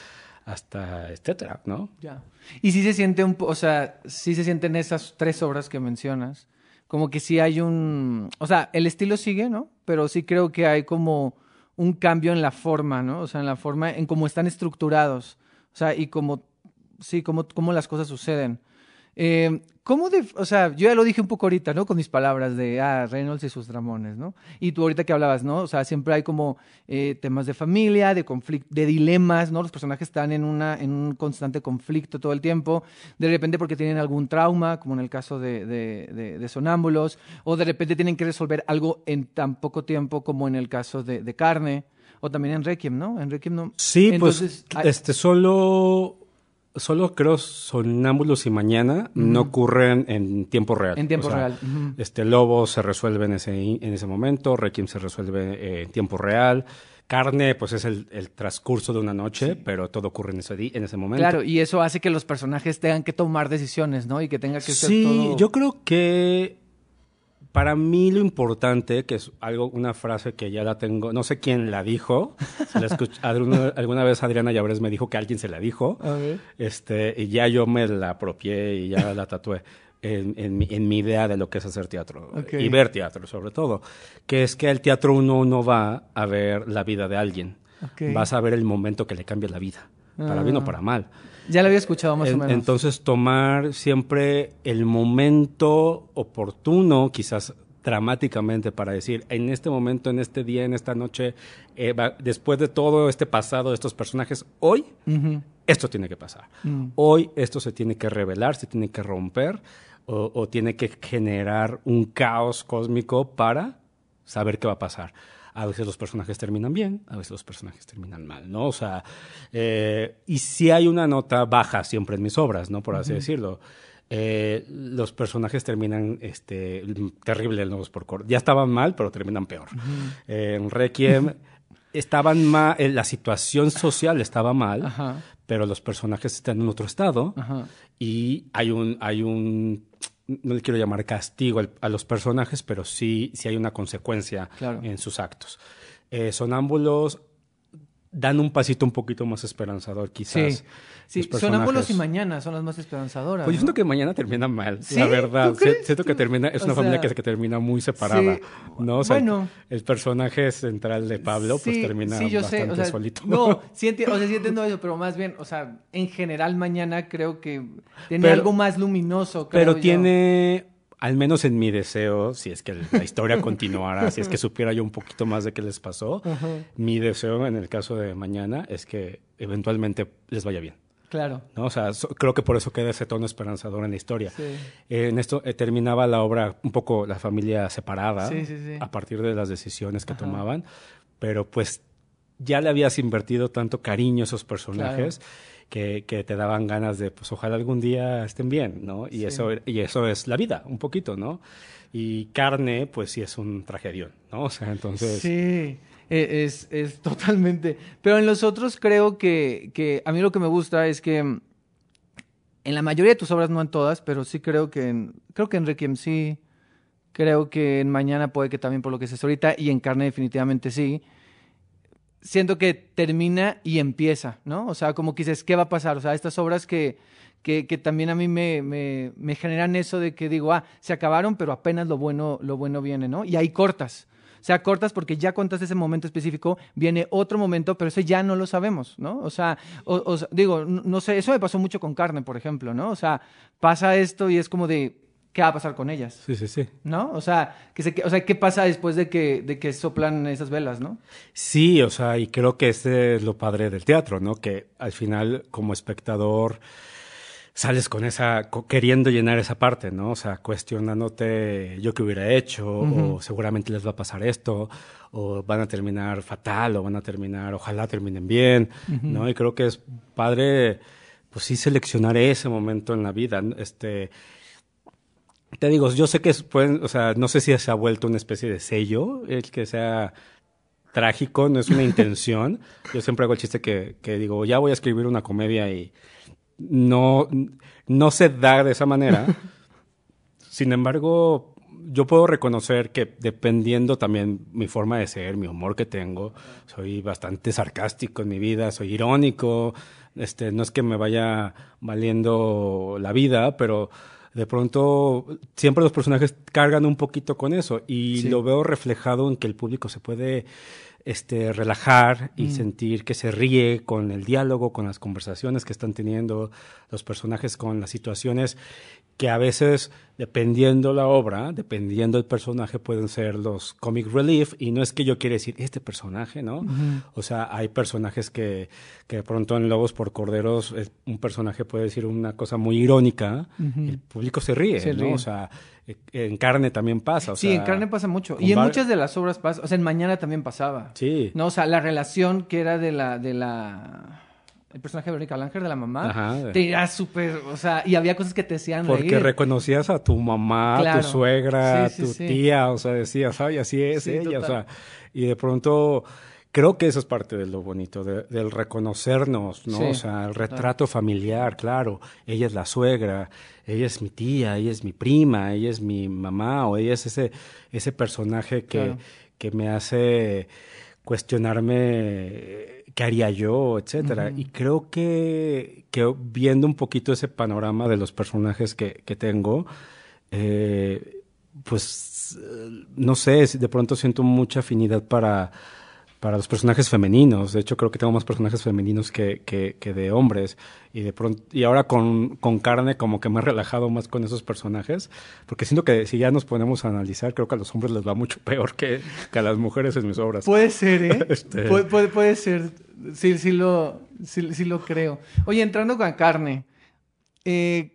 hasta etcétera, ¿no? Ya. Y sí se siente un, o sea, sí se sienten esas tres obras que mencionas, como que sí hay un, o sea, el estilo sigue, ¿no? Pero sí creo que hay como un cambio en la forma, ¿no? O sea, en la forma, en cómo están estructurados. O sea, y como sí, cómo, cómo las cosas suceden. Eh, ¿Cómo de, o sea, yo ya lo dije un poco ahorita, ¿no? Con mis palabras de, ah, Reynolds y sus dramones, ¿no? Y tú ahorita que hablabas, ¿no? O sea, siempre hay como eh, temas de familia, de conflicto, de dilemas, ¿no? Los personajes están en, una, en un constante conflicto todo el tiempo, de repente porque tienen algún trauma, como en el caso de, de, de, Sonámbulos, o de repente tienen que resolver algo en tan poco tiempo como en el caso de, Carne, o también en Requiem, ¿no? En Requiem no. Sí, pues, este, solo solo creo Sonámbulos y Mañana no ocurren en tiempo real. En tiempo real. Este Lobo se resuelve en ese, en ese momento, Requiem se resuelve eh, en tiempo real. Carne, pues es el, transcurso de una noche, pero todo ocurre en ese, en ese momento. Claro, y eso hace que los personajes tengan que tomar decisiones, ¿no? Y que tenga que ser Sí, yo creo que para mí lo importante, que es algo, una frase que ya la tengo, no sé quién la dijo, alguna, vez Adriana Llaveres me dijo que alguien se la dijo, este, y ya yo me la apropié y ya la tatué. En, en, mi, en, mi, idea de lo que es hacer teatro y ver teatro sobre todo, que es que el teatro uno no va a ver la vida de alguien, vas a ver el momento que le cambia la vida, para bien o ah. para mal. Ya lo había escuchado más o menos. Entonces, tomar siempre el momento oportuno, quizás dramáticamente, para decir, en este momento, en este día, en esta noche, eh, después de todo este pasado de estos personajes, hoy esto tiene que pasar. Mm. Hoy esto se tiene que revelar, se tiene que romper o tiene que generar un caos cósmico para saber qué va a pasar a veces los personajes terminan bien, a veces los personajes terminan mal, ¿no? O sea, eh, y si hay una nota baja siempre en mis obras, ¿no? Por así decirlo. Eh, los personajes terminan este, terrible el Nuevos por Cor. Ya estaban mal, pero terminan peor. Eh, en Requiem estaban mal, la situación social estaba mal, pero los personajes están en otro estado y hay un, hay un no le quiero llamar castigo a los personajes, pero sí, sí hay una consecuencia en sus actos. Eh, sonámbulos dan un pasito un poquito más esperanzador, quizás. Sí, sí. Sonámbulos y Mañana son las más esperanzadoras. Pues yo siento que Mañana termina mal, la verdad. Siento que termina, es una familia que, que, termina muy separada, ¿no? O sea, bueno, el, personaje central de Pablo pues termina bastante solito. No, sí, entiendo, o sea, sí entiendo eso, pero más bien, o sea, en general Mañana creo que tiene algo más luminoso. pero tiene al menos en mi deseo, si es que la historia continuara, si es que supiera yo un poquito más de qué les pasó, mi deseo en el caso de mañana es que eventualmente les vaya bien. Claro. ¿no? O sea, creo que por eso queda ese tono esperanzador en la historia. en esto eh, terminaba la obra un poco la familia separada a partir de las decisiones que tomaban, pero pues ya le habías invertido tanto cariño a esos personajes que, que, te daban ganas de, pues ojalá algún día estén bien, ¿no? Y, eso, y eso es la vida, un poquito, ¿no? Y carne, pues sí es un tragedión, ¿no? O sea, entonces... Sí. E, es, es totalmente. Pero en los otros creo que, que a mí lo que me gusta es que en la mayoría de tus obras, no en todas, pero sí creo que en, creo que en Requiem sí, creo que en Mañana puede que también por lo que es ahorita, y en Carne definitivamente sí siento que termina y empieza, ¿no? O sea, como que dices, ¿qué va a pasar? O sea, estas obras que, que, que también a mí me, me, me, generan eso de que digo, ah, se acabaron, pero apenas lo bueno, lo bueno viene, ¿no? Y ahí cortas. O sea, cortas porque ya contaste ese momento específico, viene otro momento, pero ese ya no lo sabemos, ¿no? O sea, o, digo, no sé, eso me pasó mucho con carne, por ejemplo, ¿no? O sea, pasa esto y es como de, qué va a pasar con ellas. Sí, sí, sí. ¿No? O sea, que se, o sea, ¿qué pasa después de que, de que soplan esas velas, no? Sí, o sea, y creo que ese es lo padre del teatro, ¿no? Que al final, como espectador, sales con esa, queriendo llenar esa parte, ¿no? O sea, cuestionándote yo qué hubiera hecho, o seguramente les va a pasar esto, o van a terminar fatal, o van a terminar, ojalá terminen bien, ¿no? Y creo que es padre, pues sí, seleccionar ese momento en la vida, este... Te digo, yo sé que pueden, o sea, no sé si se ha vuelto una especie de sello, el que sea trágico, no es una intención. Yo siempre hago el chiste que, que digo, ya voy a escribir una comedia y no, no se da de esa manera. Sin embargo, yo puedo reconocer que dependiendo también mi forma de ser, mi humor que tengo, soy bastante sarcástico en mi vida, soy irónico, este, no es que me vaya valiendo la vida, pero de pronto siempre los personajes cargan un poquito con eso y lo veo reflejado en que el público se puede este, relajar y mm. sentir que se ríe con el diálogo, con las conversaciones que están teniendo los personajes, con las situaciones que a veces, dependiendo la obra, dependiendo el personaje, pueden ser los comic relief, y no es que yo quiera decir este personaje, ¿no? O sea, hay personajes que, que de pronto en Lobos por Corderos, un personaje puede decir una cosa muy irónica, el público se ríe, ¿no? O sea, e, en carne también pasa. O sí, en carne pasa mucho. Y en muchas de las obras pasa, o sea, en Mañana también pasaba. Sí. No, o sea, la relación que era de la, de la el personaje de Verónica Langer de la mamá, Ajá. te era súper, o sea, y había cosas que te hacían Porque reconocías a tu mamá, a tu suegra, a tu tía, o sea, decías, ay, así es ella, o sea, y de pronto creo que eso es parte de lo bonito, del reconocernos, ¿no? O sea, el retrato familiar, claro, ella es la suegra, ella es mi tía, ella es mi prima, ella es mi mamá, o ella es ese, ese personaje que, que me hace cuestionarme qué haría yo, etcétera. Y creo que, que, viendo un poquito ese panorama de los personajes que, que tengo, eh, pues no sé, de pronto siento mucha afinidad para para los personajes femeninos. De hecho, creo que tengo más personajes femeninos que, que, de hombres. Y de pronto, y ahora con, con, carne, como que me he relajado más con esos personajes. Porque siento que si ya nos ponemos a analizar, creo que a los hombres les va mucho peor que, que a las mujeres en mis obras. Puede ser, ¿eh? Este puede, puede, ser. Sí, sí lo, sí, sí lo creo. Oye, entrando con carne. Eh,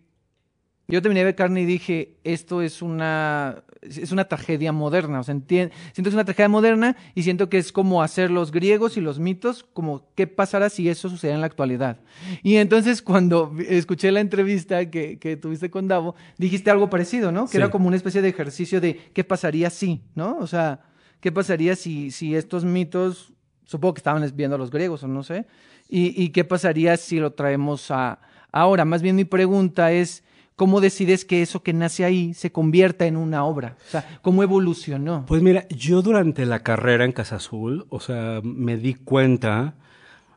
yo terminé de ver carne y dije, esto es una es una tragedia moderna. O sea, siento que es una tragedia moderna y siento que es como hacer los griegos y los mitos, como qué pasará si eso sucediera en la actualidad. Y entonces cuando escuché la entrevista que, que tuviste con Davo, dijiste algo parecido, ¿no? Que era como una especie de ejercicio de qué pasaría si, ¿no? O sea, qué pasaría si, si estos mitos, supongo que estaban viendo a los griegos o no sé, y, qué pasaría si lo traemos a ahora. Más bien mi pregunta es ¿Cómo decides que eso que nace ahí se convierta en una obra? O sea, ¿cómo evolucionó? Pues mira, yo durante la carrera en Casa Azul, o sea, me di cuenta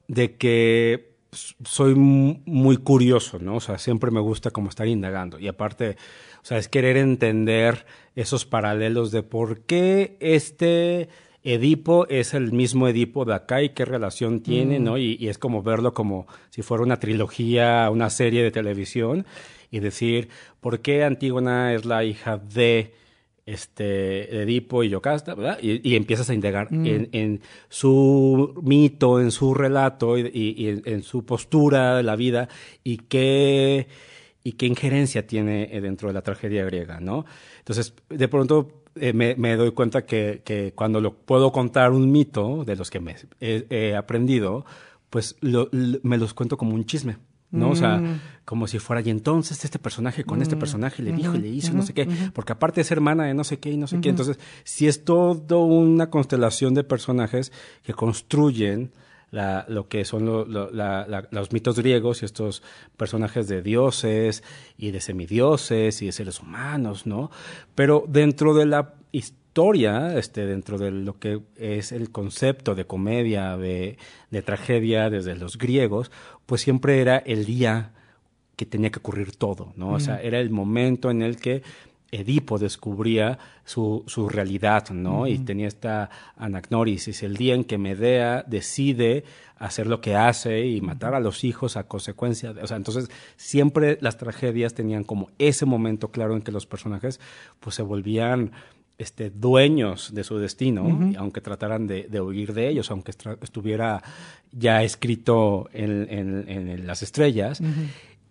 de que soy muy curioso, ¿no? O sea, siempre me gusta como estar indagando. Y aparte, o sea, es querer entender esos paralelos de por qué este Edipo es el mismo Edipo de acá y qué relación tiene, mm. ¿no? Y, y, es como verlo como si fuera una trilogía, una serie de televisión y decir por qué Antígona es la hija de este Edipo y Yocasta, ¿verdad? Y, empiezas a indagar mm. en, su mito, en su relato y, en, su postura de la vida y qué, y qué injerencia tiene dentro de la tragedia griega, ¿no? Entonces, de pronto eh, me, doy cuenta que, cuando lo puedo contar un mito de los que me he, aprendido, pues me los cuento como un chisme. ¿no? O sea, mm. como si fuera, y entonces este personaje con este mm. personaje le dijo y le hizo, no sé qué, porque aparte es hermana de no sé qué y no sé qué. Entonces, si es todo una constelación de personajes que construyen la, lo que son los mitos griegos y estos personajes de dioses y de semidioses y de seres humanos, ¿no? Pero dentro de la historia, este, dentro de lo que es el concepto de comedia, de, de tragedia desde los griegos, pues siempre era el día que tenía que ocurrir todo, ¿no? O sea, era el momento en el que Edipo descubría su, su realidad, ¿no? Y tenía esta anagnorisis, el día en que Medea decide hacer lo que hace y matar a los hijos a consecuencia de, o sea, entonces siempre las tragedias tenían como ese momento claro en que los personajes pues se volvían este, dueños de su destino, aunque trataran de, huir de ellos, aunque estuviera ya escrito en, las estrellas.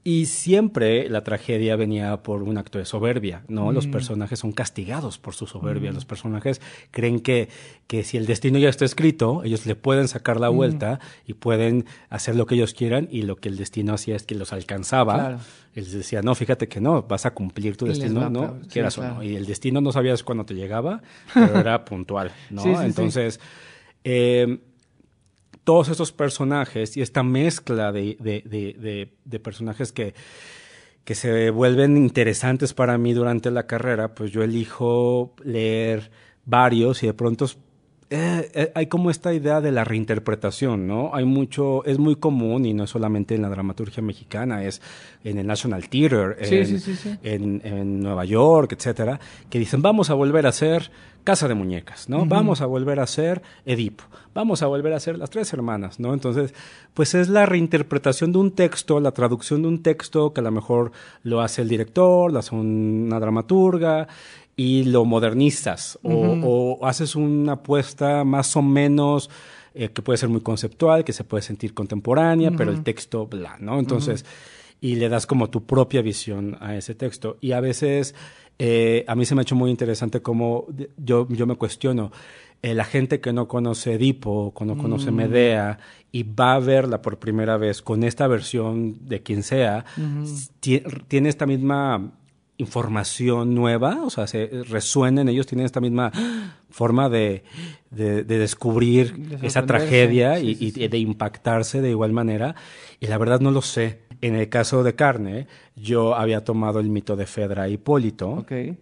Y siempre la tragedia venía por un acto de soberbia, ¿no? Los mm. personajes son castigados por su soberbia. Mm. Los personajes creen que, que si el destino ya está escrito, ellos le pueden sacar la mm. vuelta y pueden hacer lo que ellos quieran y lo que el destino hacía es que los alcanzaba. Claro. Él decía, no, fíjate que no, vas a cumplir tu destino, ¿no? Quieras o no. Y el destino no sabías cuándo te llegaba, pero era puntual, ¿no? Entonces, eh, todos estos personajes y esta mezcla de, de, de, personajes que, que se vuelven interesantes para mí durante la carrera, pues yo elijo leer varios y de pronto eh, eh, hay como esta idea de la reinterpretación, ¿no? Hay mucho, es muy común y no es solamente en la dramaturgia mexicana, es en el National Theater, en, en, Nueva York, etcétera, que dicen vamos a volver a hacer Casa de Muñecas, ¿no? Vamos a volver a hacer Edipo, vamos a volver a hacer Las Tres Hermanas, ¿no? Entonces, pues es la reinterpretación de un texto, la traducción de un texto que a lo mejor lo hace el director, lo hace una dramaturga y lo modernizas o, haces una apuesta más o menos eh, que puede ser muy conceptual, que se puede sentir contemporánea, pero el texto, bla, ¿no? Entonces, y le das como tu propia visión a ese texto. Y a veces, eh, a mí se me ha hecho muy interesante como yo, yo me cuestiono, eh, la gente que no conoce Edipo, que no conoce mm. Medea, y va a verla por primera vez con esta versión de quien sea, tiene esta misma información nueva, o sea, se resuenan, ellos tienen esta misma forma de, de, descubrir esa tragedia y, de impactarse de igual manera. Y la verdad no lo sé. En el caso de carne, yo había tomado el mito de Fedra Hipólito, que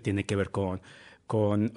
tiene que ver con, con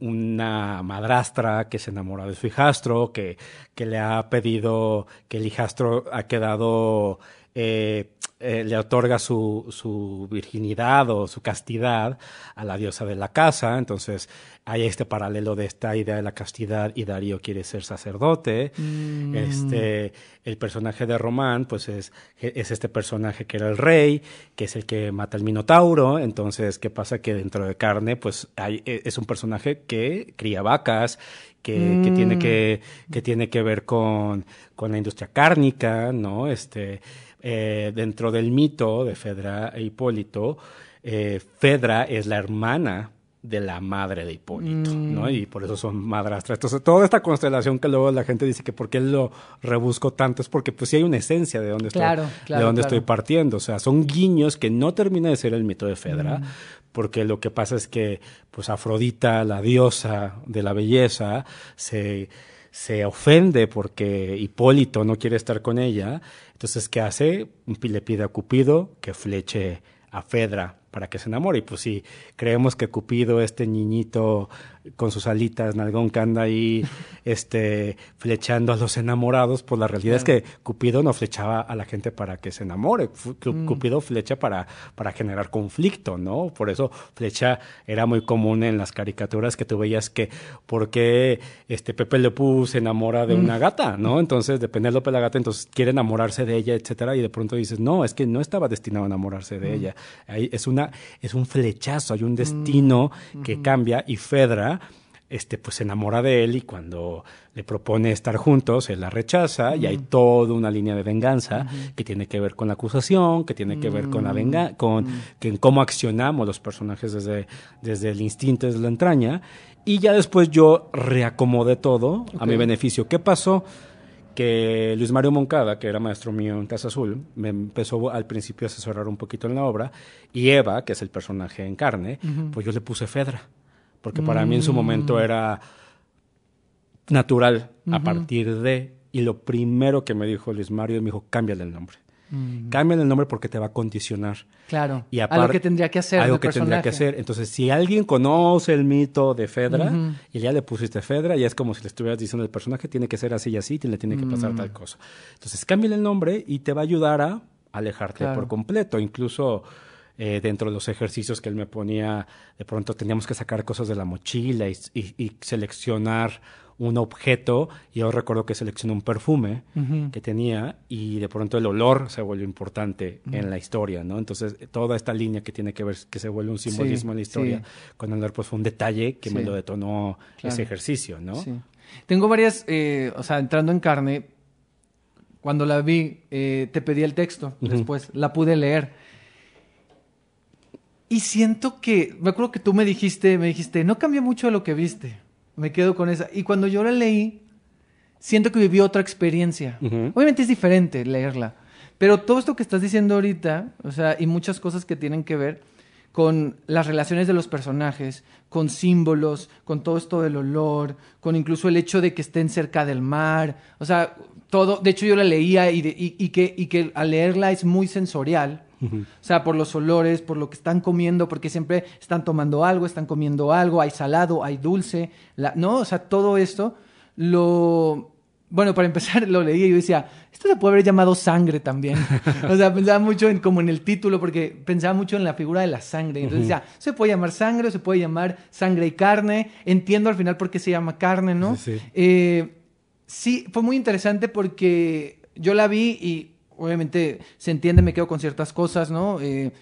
una madrastra que se enamora de su hijastro, que, que le ha pedido que el hijastro ha quedado eh, eh, le otorga su, su, virginidad o su castidad a la diosa de la casa. Entonces hay este paralelo de esta idea de la castidad y Darío quiere ser sacerdote. Mm. Este, el personaje de Román, pues es, es este personaje que era el rey, que es el que mata al Minotauro. Entonces, ¿qué pasa? Que dentro de carne, pues hay, e, es un personaje que cría vacas que, que, tiene que, que tiene que ver con, con la industria cárnica, ¿no? Este, eh, dentro del mito de Fedra e Hipólito, eh, Fedra es la hermana de la madre de Hipólito, ¿no? Mm. Y por eso son madrastras. Entonces, toda esta constelación que luego la gente dice que por qué lo rebusco tanto es porque pues sí hay una esencia de dónde estoy, de dónde estoy partiendo. O sea, son guiños que no termina de ser el mito de Fedra, mm. porque lo que pasa es que pues Afrodita, la diosa de la belleza, se se ofende porque Hipólito no quiere estar con ella, entonces ¿qué hace? Le pide a Cupido que fleche a Fedra para que se enamore. Y pues sí, creemos que Cupido, este niñito con sus alitas, nalgón que anda ahí este, flechando a los enamorados, pues la realidad es que Cupido no flechaba a la gente para que se enamore, mm. Cupido flecha para, para generar conflicto, ¿no? Por eso flecha era muy común en las caricaturas que tú veías que, ¿por qué este Pepe Le Pew se enamora de una mm. gata, ¿no? Entonces, de Penélope la gata, entonces quiere enamorarse de ella, etcétera, y de pronto dices, no, es que no estaba destinado a enamorarse de mm. ella. Ahí es una, es un flechazo, hay un destino que cambia y Fedra este, pues se enamora de él y cuando le propone estar juntos, él la rechaza y hay toda una línea de venganza que tiene que ver con la acusación, que tiene que ver con la venganza, con que cómo accionamos los personajes desde, desde el instinto, desde la entraña. Y ya después yo reacomodé todo a mi beneficio. ¿Qué pasó? Que Luis Mario Moncada, que era maestro mío en Casa Azul, me empezó al principio a asesorar un poquito en la obra, y Eva, que es el personaje en carne, pues yo le puse Fedra porque para mí en su momento mm. era natural a partir de, y lo primero que me dijo Luis Mario, me dijo, cámbiale el nombre. Mm. Cámbiale el nombre porque te va a condicionar. Claro. Y a lo que tendría que hacer. Algo que tendría que hacer. Entonces, si alguien conoce el mito de Fedra y ya le pusiste Fedra, ya es como si le estuvieras diciendo el personaje tiene que ser así y así, le tiene que pasar mm. tal cosa. Entonces, cámbiale el nombre y te va a ayudar a alejarte por completo. Incluso eh, dentro de los ejercicios que él me ponía, de pronto teníamos que sacar cosas de la mochila y, seleccionar un objeto. Y yo recuerdo que seleccioné un perfume que tenía y de pronto el olor se volvió importante en la historia, ¿no? Entonces, toda esta línea que tiene que ver, que se vuelve un simbolismo en la historia, con el olor pues fue un detalle que me lo detonó ese ejercicio, ¿no? Tengo varias, eh, o sea, entrando en carne, cuando la vi, eh, te pedí el texto después, la pude leer. Y siento que, me acuerdo que tú me dijiste, me dijiste, no cambia mucho de lo que viste. Me quedo con esa. Y cuando yo la leí, siento que viví otra experiencia. Obviamente es diferente leerla. Pero todo esto que estás diciendo ahorita, o sea, y muchas cosas que tienen que ver con las relaciones de los personajes, con símbolos, con todo esto del olor, con incluso el hecho de que estén cerca del mar, o sea, todo, de hecho yo la leía y, y, que, y que al leerla es muy sensorial, o sea, por los olores, por lo que están comiendo, porque siempre están tomando algo, están comiendo algo, hay salado, hay dulce, ¿no? O sea, todo esto lo bueno, para empezar lo leí y yo decía, esto se puede haber llamado sangre también. o sea, pensaba mucho en como en el título porque pensaba mucho en la figura de la sangre. Entonces decía, se puede llamar sangre o se puede llamar sangre y carne. Entiendo al final por qué se llama carne, ¿no? Sí, eh, sí fue muy interesante porque yo la vi y obviamente se entiende, me quedo con ciertas cosas, ¿no? Eh,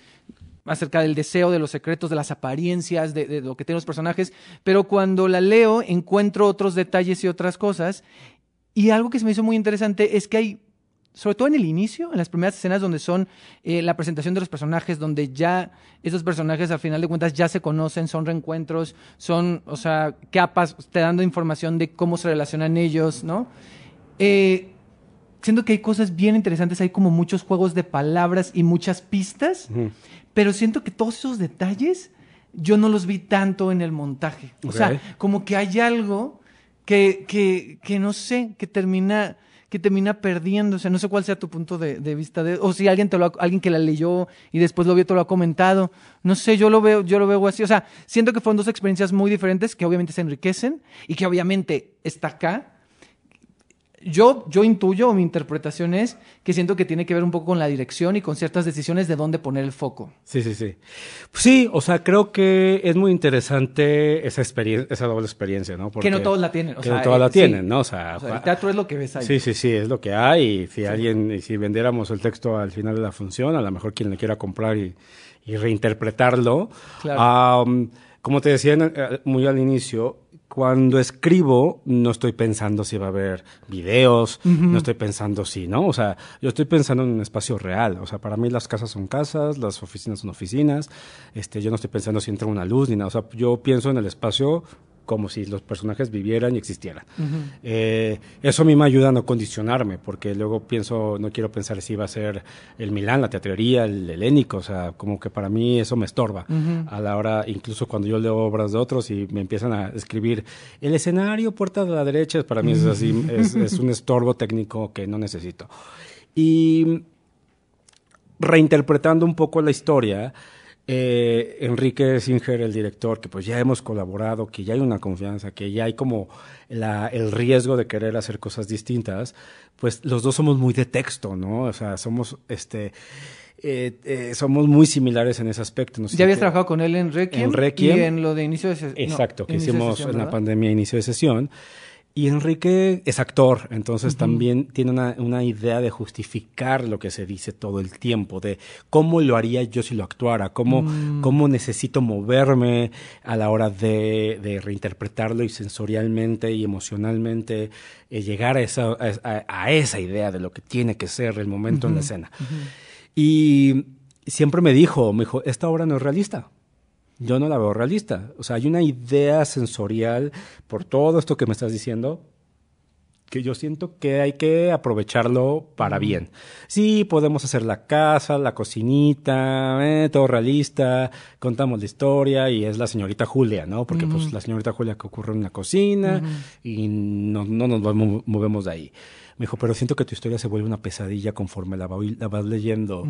acerca del deseo, de los secretos, de las apariencias, de, lo que tienen los personajes, pero cuando la leo encuentro otros detalles y otras cosas y algo que se me hizo muy interesante es que hay, sobre todo en el inicio, en las primeras escenas donde son eh, la presentación de los personajes, donde ya esos personajes al final de cuentas ya se conocen, son reencuentros, son, o sea, capas, te dando información de cómo se relacionan ellos, ¿no? Eh, siento que hay cosas bien interesantes, hay como muchos juegos de palabras y muchas pistas, pero siento que todos esos detalles yo no los vi tanto en el montaje. O sea, como que hay algo que, que, que no sé, que termina que termina perdiéndose. No sé cuál sea tu punto de, vista de, o si alguien te lo alguien que la leyó y después lo vio te lo ha comentado. No sé, yo lo veo, yo lo veo así. O sea, siento que fueron dos experiencias muy diferentes que obviamente se enriquecen y que obviamente está acá yo, yo intuyo, mi interpretación es que siento que tiene que ver un poco con la dirección y con ciertas decisiones de dónde poner el foco. Sí, sí, sí. sí, o sea, creo que es muy interesante esa experiencia, esa doble experiencia, ¿no? que no todos la tienen. que no todos la eh, tienen, ¿no? O sea, el teatro es lo que ves ahí. Sí, sí, sí, es lo que hay. Y si alguien, si vendiéramos el texto al final de la función, a lo mejor quien le quiera comprar y, reinterpretarlo. Claro. como te decía eh, muy al inicio, cuando escribo no estoy pensando si va a haber videos, no estoy pensando si, ¿no? O sea, yo estoy pensando en un espacio real. O sea, para mí las casas son casas, las oficinas son oficinas. Este, yo no estoy pensando si entra una luz ni nada. O sea, yo pienso en el espacio como si los personajes vivieran y existieran. Eh, eso a mí me ayuda a no condicionarme, porque luego pienso, no quiero pensar si va a ser el Milán, la teatrería, el helénico, o sea, como que para mí eso me estorba. A la hora, incluso cuando yo leo obras de otros y me empiezan a escribir el escenario, puerta de la derecha, para mí es así, es, es un estorbo técnico que no necesito. Y reinterpretando un poco la historia, eh, Enrique Singer, el director, que pues ya hemos colaborado, que ya hay una confianza, que ya hay como el riesgo de querer hacer cosas distintas, pues los dos somos muy de texto, ¿no? O sea, somos este... Eh, eh, somos muy similares en ese aspecto. ya habías trabajado con él en Requiem, y en lo de inicio de sesión. Exacto, que hicimos en la pandemia inicio de sesión. Y Enrique es actor, entonces también tiene una, una, idea de justificar lo que se dice todo el tiempo, de cómo lo haría yo si lo actuara, cómo, mm. cómo necesito moverme a la hora de, de reinterpretarlo y sensorialmente y emocionalmente eh, llegar a esa, a, esa idea de lo que tiene que ser el momento en la escena. Y siempre me dijo, me dijo, esta obra no es realista yo no la veo realista. O sea, hay una idea sensorial por todo esto que me estás diciendo que yo siento que hay que aprovecharlo para bien. Sí, podemos hacer la casa, la cocinita, eh, todo realista, contamos la historia y es la señorita Julia, ¿no? Porque pues la señorita Julia que ocurre en la cocina y no, no nos movemos de ahí. Me dijo, pero siento que tu historia se vuelve una pesadilla conforme la, vas leyendo.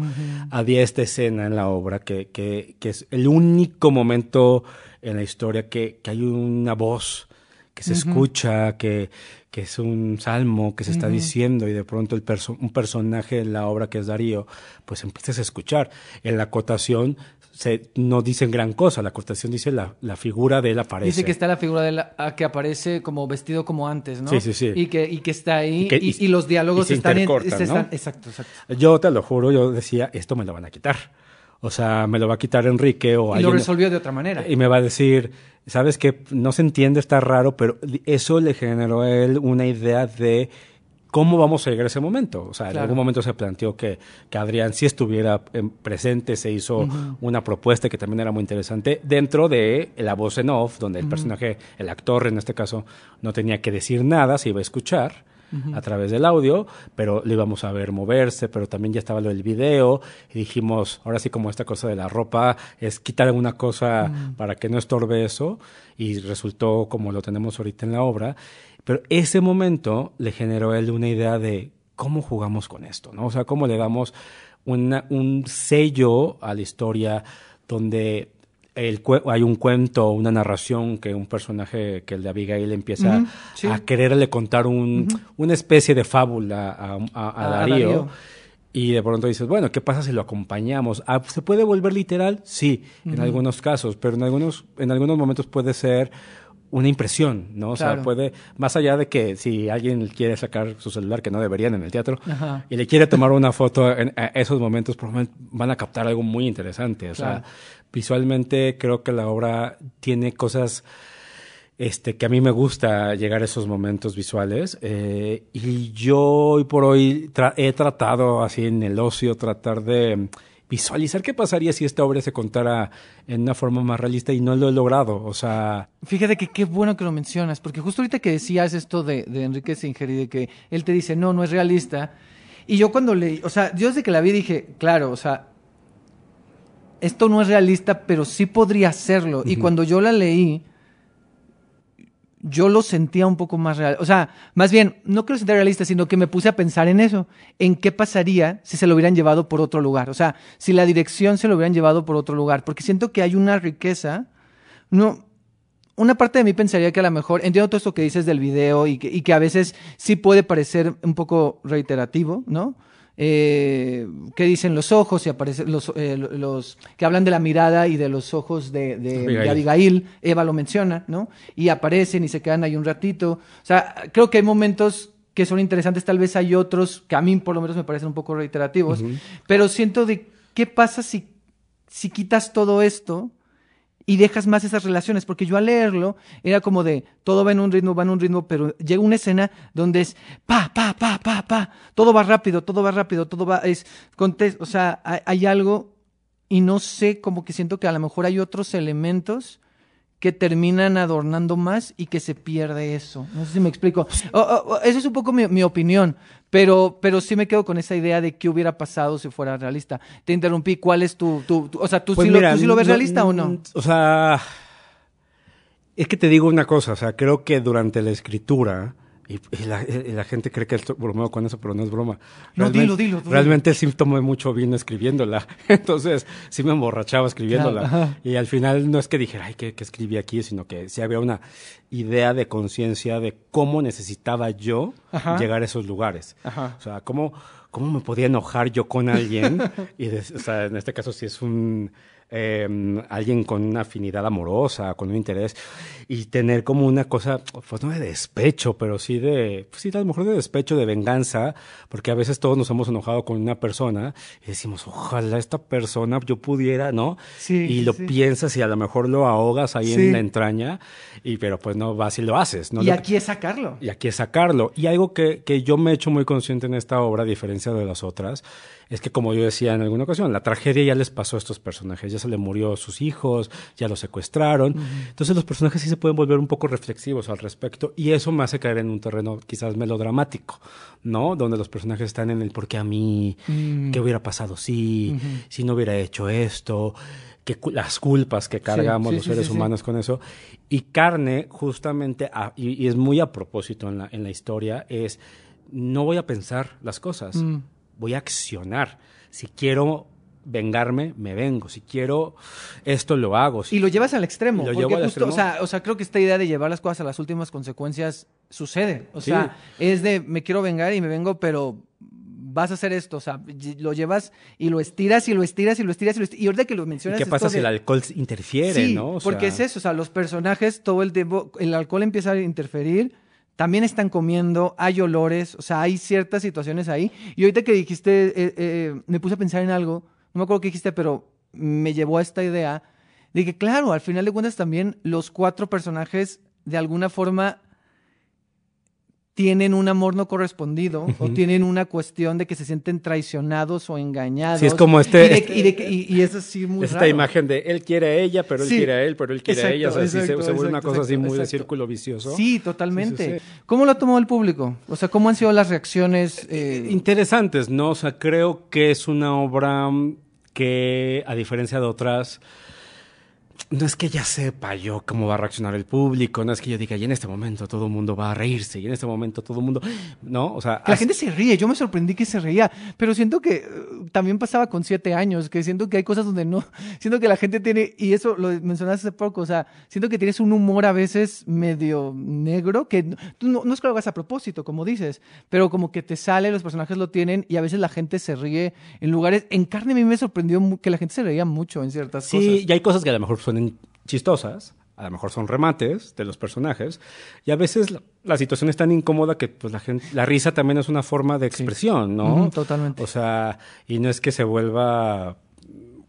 Había esta escena en la obra que, que, que, es el único momento en la historia que, que hay una voz que se escucha, que, que es un salmo que se está diciendo y de pronto el un personaje en la obra que es Darío, pues empiezas a escuchar. En la acotación se, no dicen gran cosa, la acotación dice la, la figura de él aparece. Dice que está la figura de él ah, que aparece como vestido como antes, ¿no? Sí, sí, sí. Y que, y que está ahí y, los diálogos están, en, exacto, exacto. Yo te lo juro, yo decía, esto me lo van a quitar. O sea, me lo va a quitar Enrique o Y lo resolvió de otra manera. Y me va a decir, sabes que no se entiende, está raro, pero eso le generó a él una idea de ¿cómo vamos a llegar a ese momento? O sea, en algún momento se planteó que, que Adrián sí estuviera presente, se hizo una propuesta que también era muy interesante dentro de la voz en off, donde el personaje, el actor en este caso, no tenía que decir nada, se iba a escuchar a través del audio, pero le íbamos a ver moverse, pero también ya estaba lo del video y dijimos, ahora sí como esta cosa de la ropa es quitar alguna cosa para que no estorbe eso y resultó como lo tenemos ahorita en la obra pero ese momento le generó a él una idea de cómo jugamos con esto, ¿no? O sea, cómo le damos un sello a la historia donde el, hay un cuento, una narración que un personaje, que el de Abigail, empieza a quererle contar un, una especie de fábula a, Darío. Y de pronto dices, bueno, ¿qué pasa si lo acompañamos? Ah, ¿Se puede volver literal? Sí, en algunos casos, pero en algunos, en algunos momentos puede ser una impresión, ¿no? O sea, puede, más allá de que si alguien quiere sacar su celular, que no deberían en el teatro, y le quiere tomar una foto en esos momentos, van a captar algo muy interesante. O sea, visualmente creo que la obra tiene cosas este, que a mí me gusta llegar a esos momentos visuales. Eh, y yo hoy por hoy he tratado así en el ocio, tratar de visualizar qué pasaría si esta obra se contara en una forma más realista y no lo he logrado. O sea. Fíjate que qué bueno que lo mencionas, porque justo ahorita que decías esto de, Enrique Singer y de que él te dice, no, no es realista. Y yo cuando leí, o sea, yo desde que la vi dije, claro, o sea, esto no es realista, pero sí podría serlo. Y cuando yo la leí, yo lo sentía un poco más real. O sea, más bien, no quiero sentir realista, sino que me puse a pensar en eso, en qué pasaría si se lo hubieran llevado por otro lugar. O sea, si la dirección se lo hubieran llevado por otro lugar. Porque siento que hay una riqueza. No, una parte de mí pensaría que a lo mejor, entiendo todo esto que dices del video y que, y que a veces sí puede parecer un poco reiterativo, ¿no? Eh, qué dicen los ojos y aparecen los, eh, los que hablan de la mirada y de los ojos de, de, Abigail. Eva lo menciona, ¿no? Y aparecen y se quedan ahí un ratito. O sea, creo que hay momentos que son interesantes, tal vez hay otros que a mí por lo menos me parecen un poco reiterativos, pero siento de qué pasa si, si quitas todo esto y dejas más esas relaciones, porque yo al leerlo era como de todo va en un ritmo, va en un ritmo, pero llega una escena donde es pa, pa, pa, pa, pa, todo va rápido, todo va rápido, todo va, es, o sea, hay, algo y no sé, como que siento que a lo mejor hay otros elementos que terminan adornando más y que se pierde eso. No sé si me explico. Esa es un poco mi, opinión, pero, pero sí me quedo con esa idea de qué hubiera pasado si fuera realista. Te interrumpí, ¿cuál es tu... tu, o sea, ¿tú, pues sí lo, ¿tú lo ves realista o no? O sea, es que te digo una cosa, o sea, creo que durante la escritura y, la, gente cree que estoy bromeo con eso, pero no es broma. No, dilo, dilo, Realmente sí tomé mucho vino escribiéndola. Entonces, sí me emborrachaba escribiéndola. y al final no es que dijera, ay, ¿qué, escribí aquí? Sino que sí había una idea de conciencia de cómo necesitaba yo llegar a esos lugares. O sea, cómo, cómo me podía enojar yo con alguien. y o sea, en este caso, si es un eh, alguien con una afinidad amorosa, con un interés, y tener como una cosa, pues no de despecho, pero sí de, pues sí, a lo mejor de despecho, de venganza, porque a veces todos nos hemos enojado con una persona y decimos, ojalá esta persona yo pudiera, ¿no? Sí, y lo piensas y a lo mejor lo ahogas ahí en la entraña, y pero pues no vas y lo haces, ¿no? Y aquí es sacarlo. Y aquí es sacarlo. Y algo que, que yo me he hecho muy consciente en esta obra, a diferencia de las otras, es que como yo decía en alguna ocasión, la tragedia ya les pasó a estos personajes, ya se le murió a sus hijos, ya los secuestraron. Entonces los personajes sí se pueden volver un poco reflexivos al respecto y eso me hace caer en un terreno quizás melodramático, ¿no? Donde los personajes están en el por qué a mí, mm. qué hubiera pasado si, si no hubiera hecho esto que las culpas que cargamos los seres humanos con eso. Y carne, justamente, y, es muy a propósito en la, en la historia, es no voy a pensar las cosas. Mm voy a accionar. Si quiero vengarme, me vengo. Si quiero esto, lo hago. y lo llevas al extremo. porque justo, O, sea, o sea, creo que esta idea de llevar las cosas a las últimas consecuencias sucede. O sea, es de me quiero vengar y me vengo, pero vas a hacer esto, o sea, lo llevas y lo estiras y lo estiras y lo estiras y lo estiras. Y ahorita que lo mencionas... ¿Qué pasa si el alcohol interfiere, sí, no? porque es eso, o sea, los personajes todo el tiempo, el alcohol empieza a interferir también están comiendo, hay olores, o sea, hay ciertas situaciones ahí. Y ahorita que dijiste, eh, eh, me puse a pensar en algo, no me acuerdo qué dijiste, pero me llevó a esta idea de que, claro, al final de cuentas también los cuatro personajes de alguna forma tienen un amor no correspondido o tienen una cuestión de que se sienten traicionados o engañados. Sí, es como este... Y, eso sí muy Esta imagen de él quiere a ella, pero él quiere a él, pero él quiere a ella. O sea, se, vuelve una cosa así muy de círculo vicioso. Sí, totalmente. ¿Cómo lo ha tomado el público? O sea, ¿cómo han sido las reacciones? Eh? Interesantes, ¿no? O sea, creo que es una obra que, a diferencia de otras no es que ya sepa yo cómo va a reaccionar el público, no es que yo diga, y en este momento todo el mundo va a reírse, y en este momento todo el mundo, ¿no? O sea... la gente se ríe, yo me sorprendí que se reía, pero siento que eh, también pasaba con siete años, que siento que hay cosas donde no, siento que la gente tiene, y eso lo mencionaste hace poco, o sea, siento que tienes un humor a veces medio negro, que no, no es que lo hagas a propósito, como dices, pero como que te sale, los personajes lo tienen, y a veces la gente se ríe en lugares, en carne a mí me sorprendió que la gente se reía mucho en ciertas cosas. Sí, y hay cosas que a lo mejor suenan chistosas, a lo mejor son remates de los personajes, y a veces la, situación es tan incómoda que pues la gente, la risa también es una forma de expresión, ¿no? totalmente. O sea, y no es que se vuelva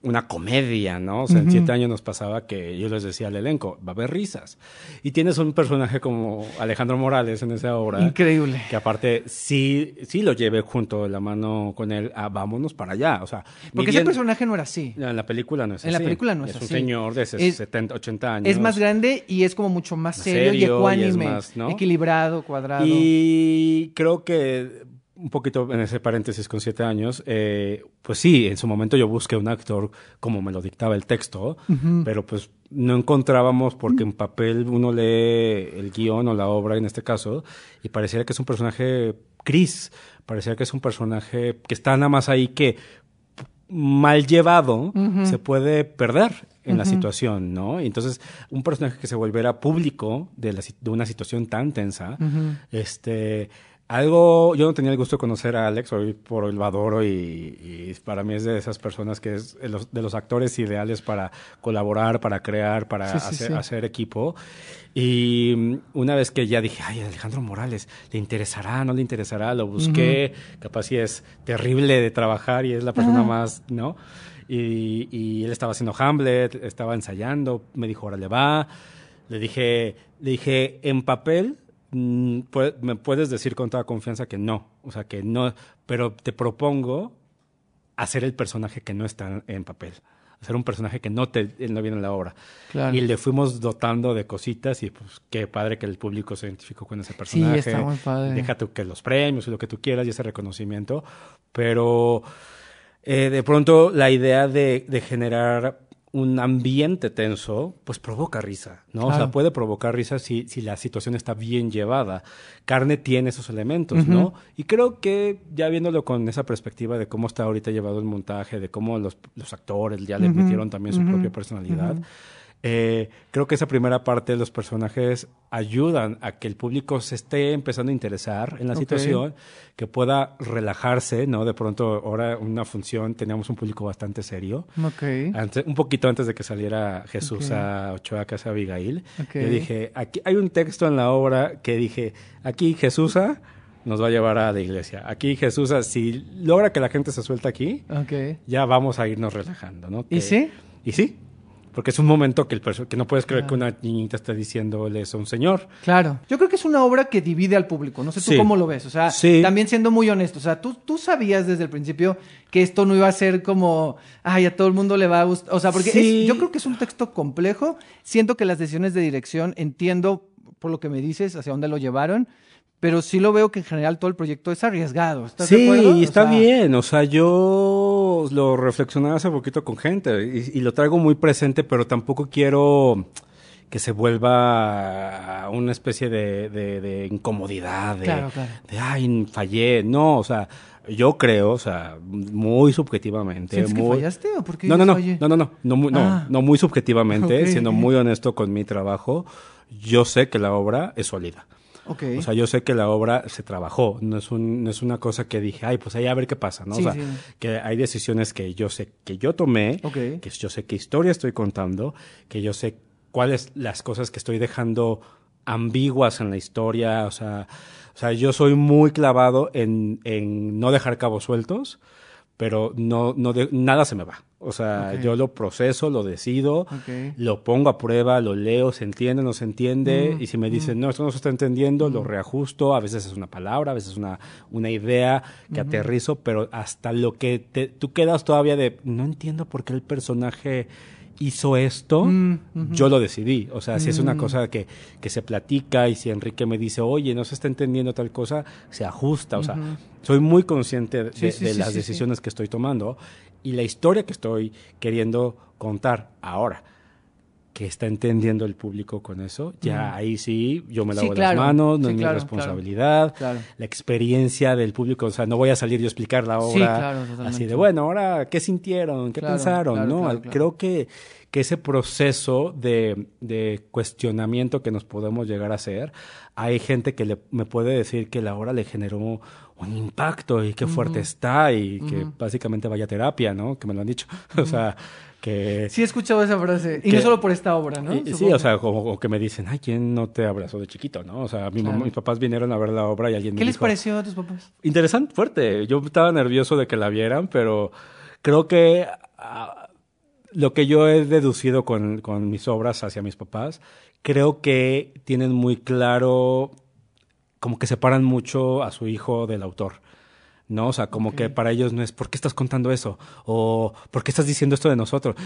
una comedia, ¿no? O sea, en siete años nos pasaba que yo les decía al elenco, va a haber risas. Y tienes un personaje como Alejandro Morales en esa obra. Increíble. Que aparte sí, sí lo lleve junto de la mano con él a vámonos para allá. O sea, porque ese personaje no era así. En la película no es así. En la película no es, así. Es un señor de 70, 80 años. Es más grande y es como mucho más, serio, y ecuánime, equilibrado, cuadrado. Y creo que un poquito en ese paréntesis con siete años, eh, pues sí, en su momento yo busqué un actor como me lo dictaba el texto, pero pues no encontrábamos porque en papel uno lee el guion o la obra en este caso y pareciera que es un personaje gris, pareciera que es un personaje que está nada más ahí que mal llevado se puede perder en la situación, ¿no? Y entonces, un personaje que se volviera público de, de una situación tan tensa, este algo, yo no tenía el gusto de conocer a Alex, hoy por hoy lo adoro y, para mí es de esas personas que es de los, actores ideales para colaborar, para crear, para hacer, equipo. Y una vez que ya dije, ay, Alejandro Morales, ¿le interesará? ¿No le interesará? Lo busqué, capaz si es terrible de trabajar y es la persona más, ¿no? Y, y, él estaba haciendo Hamlet, estaba ensayando, me dijo, órale, va. Le dije, le dije, en papel Mm, me puedes decir con toda confianza que no, o sea, que no, pero te propongo hacer el personaje que no está en papel, hacer un personaje que no, te, no viene en la obra. Y le fuimos dotando de cositas y pues qué padre que el público se identificó con ese personaje. Sí, está muy padre. Déjate que los premios y lo que tú quieras y ese reconocimiento, pero eh, de pronto la idea de, de generar un ambiente tenso, pues provoca risa, ¿no? O sea, puede provocar risa si, si la situación está bien llevada. Carne tiene esos elementos, ¿no? Y creo que ya viéndolo con esa perspectiva de cómo está ahorita llevado el montaje, de cómo los, los actores ya le metieron también su propia personalidad, eh, creo que esa primera parte de los personajes ayudan a que el público se esté empezando a interesar en la situación, que pueda relajarse, ¿no? De pronto, ahora una función, teníamos un público bastante serio. un poquito antes de que saliera Jesús a Ochoa Casa Abigail. Yo dije, aquí hay un texto en la obra que dije, aquí Jesús nos va a llevar a la iglesia. Aquí Jesús, si logra que la gente se suelta aquí, ya vamos a irnos relajando, ¿no? ¿Y sí? Y sí, porque es un momento que, el que no puedes creer que una niñita esté diciéndole eso a un señor. Claro. Yo creo que es una obra que divide al público. No sé tú cómo lo ves. O sea, también siendo muy honesto. O sea, tú, tú sabías desde el principio que esto no iba a ser como, ay, a todo el mundo le va a gustar. O sea, porque yo creo que es un texto complejo. Siento que las decisiones de dirección, entiendo por lo que me dices, hacia dónde lo llevaron pero sí lo veo que en general todo el proyecto es arriesgado. ¿Estás sí, de acuerdo? está bien. O sea, yo lo reflexionaba hace poquito con gente y, lo traigo muy presente, pero tampoco quiero que se vuelva una especie de, incomodidad, de, de, ay, fallé. No, o sea, yo creo, o sea, muy subjetivamente. muy... que fallaste o por qué no, no, no, no, no, no, no, no, ah. no, muy subjetivamente, siendo muy honesto con mi trabajo, yo sé que la obra es sólida. O sea, yo sé que la obra se trabajó, no es, un, no es una cosa que dije, ay, pues ahí a ver qué pasa, ¿no? o sea, que hay decisiones que yo sé que yo tomé, que yo sé qué historia estoy contando, que yo sé cuáles las cosas que estoy dejando ambiguas en la historia, o sea, o sea yo soy muy clavado en, en no dejar cabos sueltos, pero no, no nada se me va. O sea, yo lo proceso, lo decido, lo pongo a prueba, lo leo, se entiende, no se entiende, Mm, y si me dicen, no, esto no se está entendiendo, lo reajusto, a veces es una palabra, a veces es una, una idea que aterrizo, pero hasta lo que te, tú quedas todavía de, no entiendo por qué el personaje hizo esto, Mm, yo lo decidí. O sea, si es una Mm. cosa que, que se platica y si Enrique me dice, oye, no se está entendiendo tal cosa, se ajusta. O sea, soy muy consciente de, Sí, sí, de sí, las decisiones que estoy tomando y la historia que estoy queriendo contar ahora. Que está entendiendo el público con eso, ya Mm. ahí sí, yo me Sí, lavo claro. las manos, no Sí, es mi responsabilidad. Claro. La experiencia del público, o sea, no voy a salir yo a explicar la Sí, obra así de, bueno, ahora, ¿qué sintieron? ¿Qué pensaron? ¿no? Creo que, que ese proceso de, de cuestionamiento que nos podemos llegar a hacer, hay gente que le, me puede decir que la obra le generó un impacto y qué fuerte está y que básicamente vaya a terapia, ¿no? Que me lo han dicho. O sea, que... Sí he escuchado esa frase. Y no solo por esta obra, ¿no? Y- sí, o sea, como, como que me dicen, ay, ¿quién no te abrazó de chiquito, no? O sea, mi mamá- Claro. mis papás vinieron a ver la obra y alguien me ¿Qué les dijo, pareció a tus papás? Interesante, fuerte. Yo estaba nervioso de que la vieran, pero creo que ah, lo que yo he deducido con, con mis obras hacia mis papás, creo que tienen muy claro, como que separan mucho a su hijo del autor. ¿No? O sea, como que para ellos no es, ¿por qué estás contando eso? O ¿por qué estás diciendo esto de nosotros?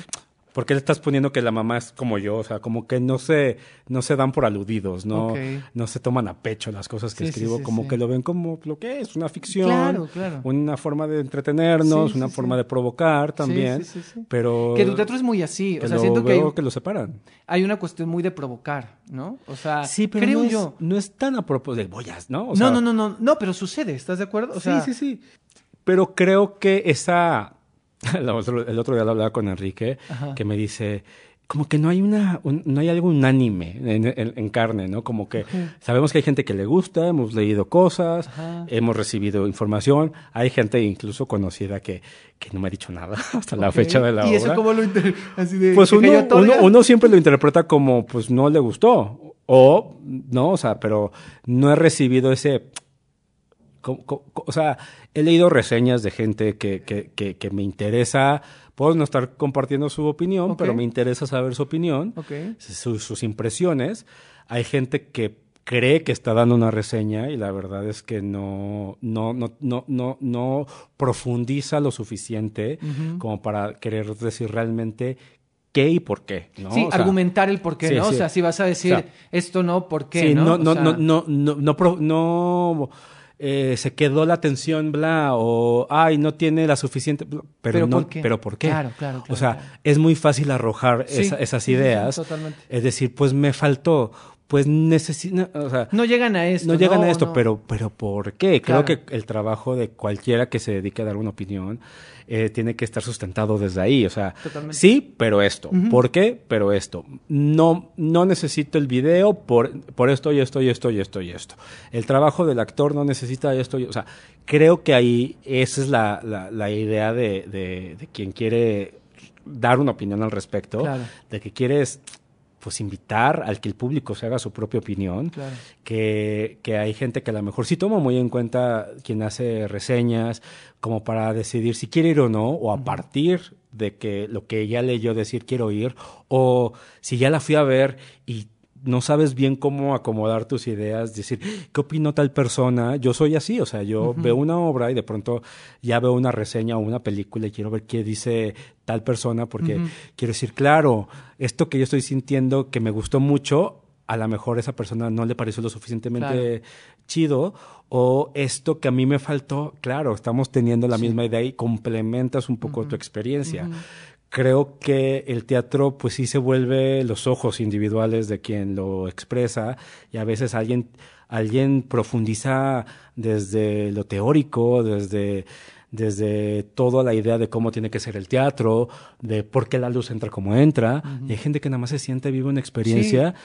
¿Por qué le estás poniendo que la mamá es como yo? O sea, como que no se, no se dan por aludidos, ¿no? No se toman a pecho las cosas que Sí, escribo, sí, como que lo ven como lo que es, una ficción, Claro, claro. una forma de entretenernos, una forma de provocar también, sí, sí, sí. pero Que tu teatro es muy así. O sea, siento que hay, que lo separan. hay una cuestión muy de provocar, ¿no? O sea, Sí, pero creo no es, yo. no es tan a propósito de boyas, ¿no? O no, sea, no, no, no, no, pero sucede, ¿estás de acuerdo? O sea, sí, sí, sí. Pero creo que esa. el otro día lo hablaba con Enrique, Ajá. que me dice. Como que no hay una, un- no hay algo unánime en, en- en carne, ¿no? Como que sabemos que hay gente que le gusta, hemos leído cosas, Ajá. hemos recibido información, hay gente incluso conocida que, que no me ha dicho nada hasta la fecha de la ¿Y obra. eso cómo lo así de Pues uno, uno, siempre lo interpreta como, pues no le gustó. O, no, o sea, pero no he recibido ese. O sea, he leído reseñas de gente que, que, que, que me interesa. Puedo no estar compartiendo su opinión, pero me interesa saber su opinión, su- sus impresiones. Hay gente que cree que está dando una reseña y la verdad es que no, no, no, no, no, no profundiza lo suficiente como para querer decir realmente qué y por qué, ¿no? Sí, O sea, argumentar el por qué, sí, ¿no? O sea, si vas a decir O sea, esto no, ¿por qué? sí, no, no, O no, sea, no, no, no, no, no, eh, se quedó la tensión, bla, o ay, no tiene la suficiente, bla, pero, ¿Pero no, por qué? pero por qué. Claro, claro, o claro, sea, claro. es muy fácil arrojar Sí, esa- esas sí, ideas. totalmente. Es decir, pues me faltó, pues necesito, o sea, No llegan a esto. no llegan a esto, no. pero, pero ¿por qué? Creo que el trabajo de cualquiera que se dedique a dar una opinión eh, tiene que estar sustentado desde ahí. O sea, Totalmente. sí, pero esto. ¿Por qué? Pero esto. No, no necesito el video por, por esto y esto y esto y esto y esto. El trabajo del actor no necesita esto. y- o sea, creo que ahí esa es la, la, la idea de, de, de quien quiere dar una opinión al respecto, Claro. de que quieres pues invitar al que el público se haga su propia opinión Claro. que, que hay gente que a lo mejor sí toma muy en cuenta quien hace reseñas, como para decidir si quiere ir o no, o a partir de que lo que ya leyó decir quiero ir, o si ya la fui a ver y no sabes bien cómo acomodar tus ideas, decir, ¿qué opinó tal persona? Yo soy así, o sea, yo veo una obra y de pronto ya veo una reseña o una película y quiero ver qué dice tal persona porque quiero decir, claro, esto que yo estoy sintiendo que me gustó mucho, a lo mejor esa persona no le pareció lo suficientemente chido o esto que a mí me faltó, claro, estamos teniendo la misma idea y complementas un poco tu experiencia. Creo que el teatro pues sí se vuelve los ojos individuales de quien lo expresa y a veces alguien alguien profundiza desde lo teórico, desde desde toda la idea de cómo tiene que ser el teatro, de por qué la luz entra como entra, y hay gente que nada más se siente, vive una experiencia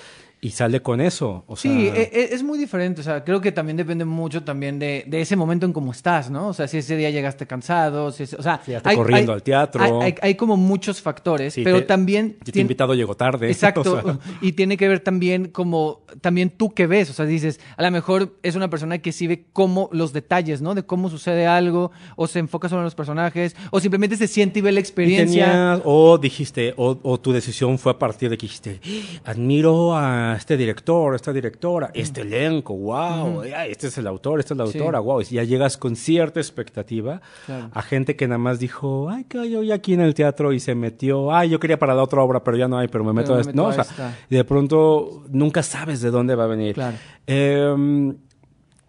y sale con eso. O sí, e, e, es, muy diferente. O sea, creo que también depende mucho también de, de, ese momento en cómo estás, ¿no? O sea, si ese día llegaste cansado, si o sea, si hay, corriendo al teatro. Hay, hay, como muchos factores, pero también. Si te invitado llegó tarde. Exacto. Y tiene que ver también como también tú que ves. O sea, dices, a lo mejor es una persona que sí ve cómo los detalles, ¿no? De cómo sucede algo, o se enfoca solo en los personajes, o simplemente se siente y ve la experiencia. o dijiste, o, o tu decisión fue a partir de que dijiste, admiro a este director, esta directora, este elenco, wow, este es el autor, esta es la autora, wow. Y ya llegas con cierta expectativa a gente que nada más dijo, ay, que yo ya aquí en el teatro y se metió, ay, yo quería para la otra obra, pero ya no hay, pero me meto, a, no, o sea, y de pronto nunca sabes de dónde va a venir. Claro. Eh,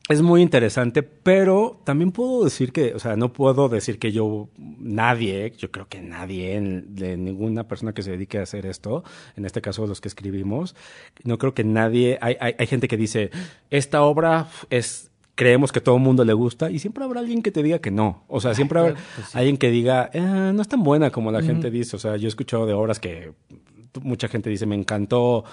es muy interesante, pero también puedo decir que, o sea, no puedo decir que yo, nadie, yo creo que nadie, de ninguna persona que se dedique a hacer esto, en este caso los que escribimos, no creo que nadie, hay, hay, hay gente que dice, esta obra es creemos que todo el mundo le gusta y siempre habrá alguien que te diga que no. O sea, siempre habrá pues alguien que diga, eh, no es tan buena como la gente dice. O sea, yo he escuchado de obras que mucha gente dice, me encantó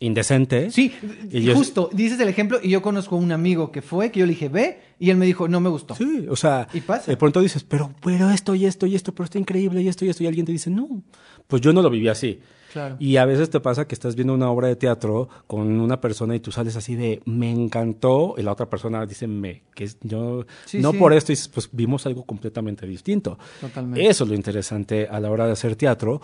indecente. Sí, y justo, dices el ejemplo y yo conozco a un amigo que fue, que yo le dije, ve, y él me dijo, no me gustó. Sí, o sea, y pasa. de pronto dices, pero, pero esto y esto y esto, pero está increíble y esto y esto, y alguien te dice, no, pues yo no lo viví así. Claro. Y a veces te pasa que estás viendo una obra de teatro con una persona y tú sales así de me encantó y la otra persona dice me, que yo no por esto y pues vimos algo completamente distinto. Totalmente. Eso es lo interesante a la hora de hacer teatro.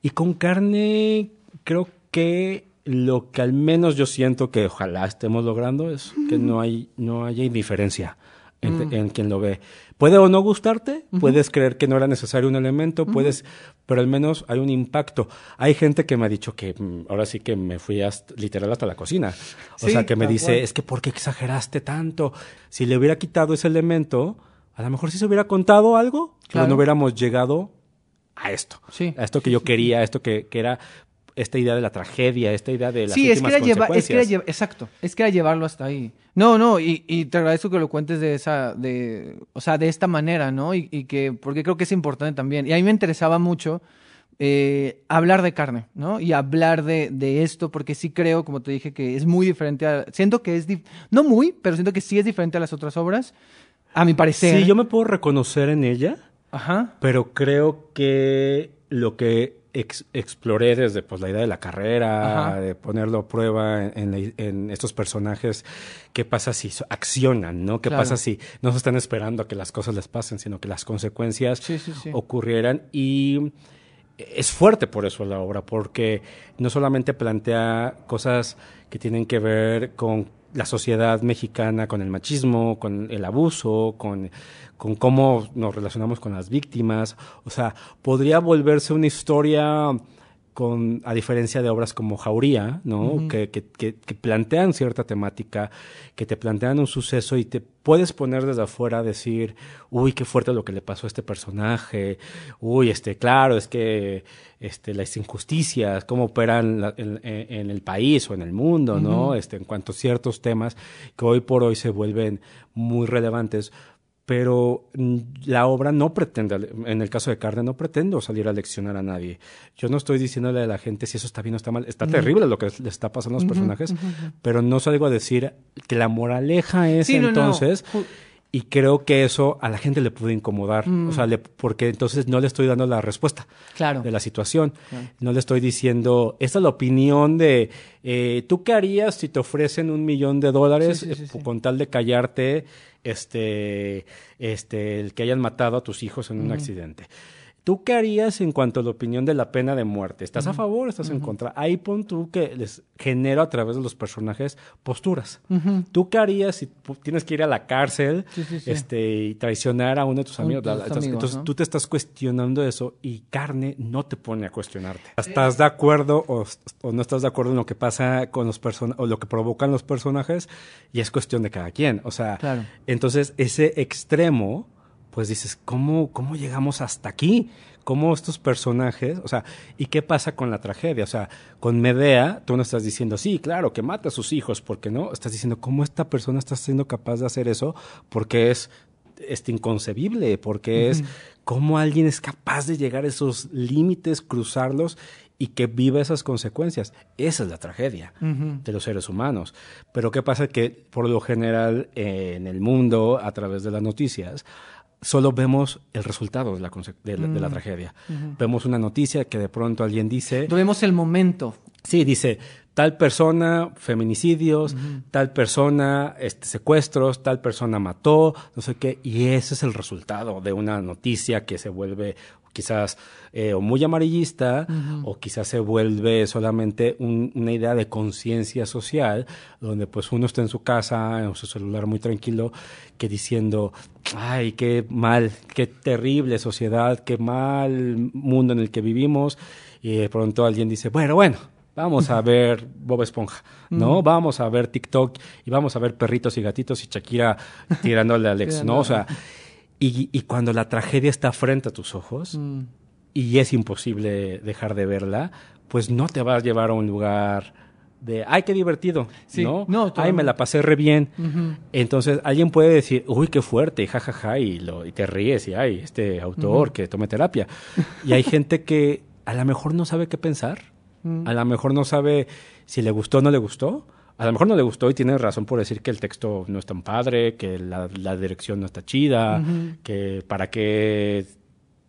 Y con carne creo que lo que al menos yo siento que ojalá estemos logrando es que no hay no haya indiferencia en, mm. quien lo ve. Puede o no gustarte, puedes creer que no era necesario un elemento, puedes, pero al menos hay un impacto. Hay gente que me ha dicho que mm, ahora sí que me fui literal hasta la cocina. O sea, que me dice, es que ¿por qué exageraste tanto? Si le hubiera quitado ese elemento, a lo mejor sí se hubiera contado algo, pero no hubiéramos llegado a esto. A esto que yo quería, a esto que, que era esta idea de la tragedia, esta idea de las sí, es que era llevar, es que era exacto, es que era llevarlo hasta ahí. No, no, y, y, te agradezco que lo cuentes de esa, de, o sea, de esta manera, ¿no? Y, y que, porque creo que es importante también. Y a mí me interesaba mucho eh, hablar de carne, ¿no? Y hablar de, de, esto, porque sí creo, como te dije, que es muy diferente a, siento que es, no muy, pero siento que sí es diferente a las otras obras, a mi parecer. Sí, yo me puedo reconocer en ella, Ajá. pero creo que lo que exploré desde pues, la idea de la carrera, de ponerlo a prueba en, estos personajes, qué pasa si accionan, ¿no? ¿Qué pasa si no se están esperando a que las cosas les pasen, sino que las consecuencias ocurrieran? Y es fuerte por eso la obra, porque no solamente plantea cosas que tienen que ver con la sociedad mexicana, con el machismo, con el abuso, con con cómo nos relacionamos con las víctimas. O sea, podría volverse una historia con, a diferencia de obras como Jauría, ¿no? que, que, que, plantean cierta temática, que te plantean un suceso y te puedes poner desde afuera a decir, uy, qué fuerte lo que le pasó a este personaje, uy, este, claro, es que este, las injusticias, cómo operan en, el país o en el mundo, ¿no? Este, en cuanto a ciertos temas que hoy por hoy se vuelven muy relevantes pero mm, la obra no pretende, en el caso de Carne, no pretendo salir a leccionar a nadie. Yo no estoy diciéndole a la gente si eso está bien o está mal. Está terrible lo que le está pasando a los personajes, pero no salgo a decir que la moraleja es entonces... Y creo que eso a la gente le puede incomodar, o mm. sea, porque entonces no le estoy dando la respuesta de la situación. No le estoy diciendo, esta es la opinión de, eh, ¿tú qué harías si te ofrecen un millón de dólares eh, con tal de callarte este, este, el que hayan matado a tus hijos en un accidente? ¿Tú qué harías en cuanto a la opinión de la pena de muerte? ¿Estás a favor o estás en contra? Ahí pon tú que les genero a través de los personajes posturas. ¿Tú qué harías si tienes que ir a la cárcel este, y traicionar a uno de tus amigos? entonces, tú te estás cuestionando eso y carne no te pone a cuestionarte. ¿Estás de acuerdo o, no estás de acuerdo en lo que pasa con los personajes o lo que provocan los personajes? Y es cuestión de cada quien. O sea, entonces ese extremo pues dices, ¿cómo, ¿cómo llegamos hasta aquí? ¿Cómo estos personajes, o sea, ¿y qué pasa con la tragedia? O sea, con Medea, tú no estás diciendo, sí, claro, que mata a sus hijos, porque no, estás diciendo, ¿cómo esta persona está siendo capaz de hacer eso? Porque es este, inconcebible, porque es cómo alguien es capaz de llegar a esos límites, cruzarlos y que viva esas consecuencias. Esa es la tragedia de los seres humanos. Pero ¿qué pasa? Que por lo general eh, en el mundo, a través de las noticias, solo vemos el resultado de la, de la, mm. tragedia. Vemos una noticia que de pronto alguien dice... Vemos el momento. Sí, dice, tal persona, feminicidios, tal persona, este, secuestros, tal persona mató, no sé qué, y ese es el resultado de una noticia que se vuelve quizás eh, o muy amarillista o quizás se vuelve solamente una idea de conciencia social donde pues uno está en su casa, en su celular muy tranquilo, que diciendo, ay, qué mal, qué terrible sociedad, qué mal mundo en el que vivimos y de pronto alguien dice, bueno, bueno, vamos a ver Bob Esponja, ¿no? Vamos a ver TikTok y vamos a ver perritos y gatitos y Shakira tirándole a Alex, ¿no? O sea, y, y, cuando la tragedia está frente a tus ojos mm. y es imposible dejar de verla, pues no te vas a llevar a un lugar de, ay, qué divertido, ¿no? no ay, me la pasé re bien. Entonces, alguien puede decir, uy, qué fuerte, jajaja, ja, ja, y, lo, y te ríes, y ay, este autor que tome terapia. y hay gente que a lo mejor no sabe qué pensar, mm. a lo mejor no sabe si le gustó o no le gustó, a lo mejor no le gustó y tiene razón por decir que el texto no es tan padre, que la, dirección no está chida, que para qué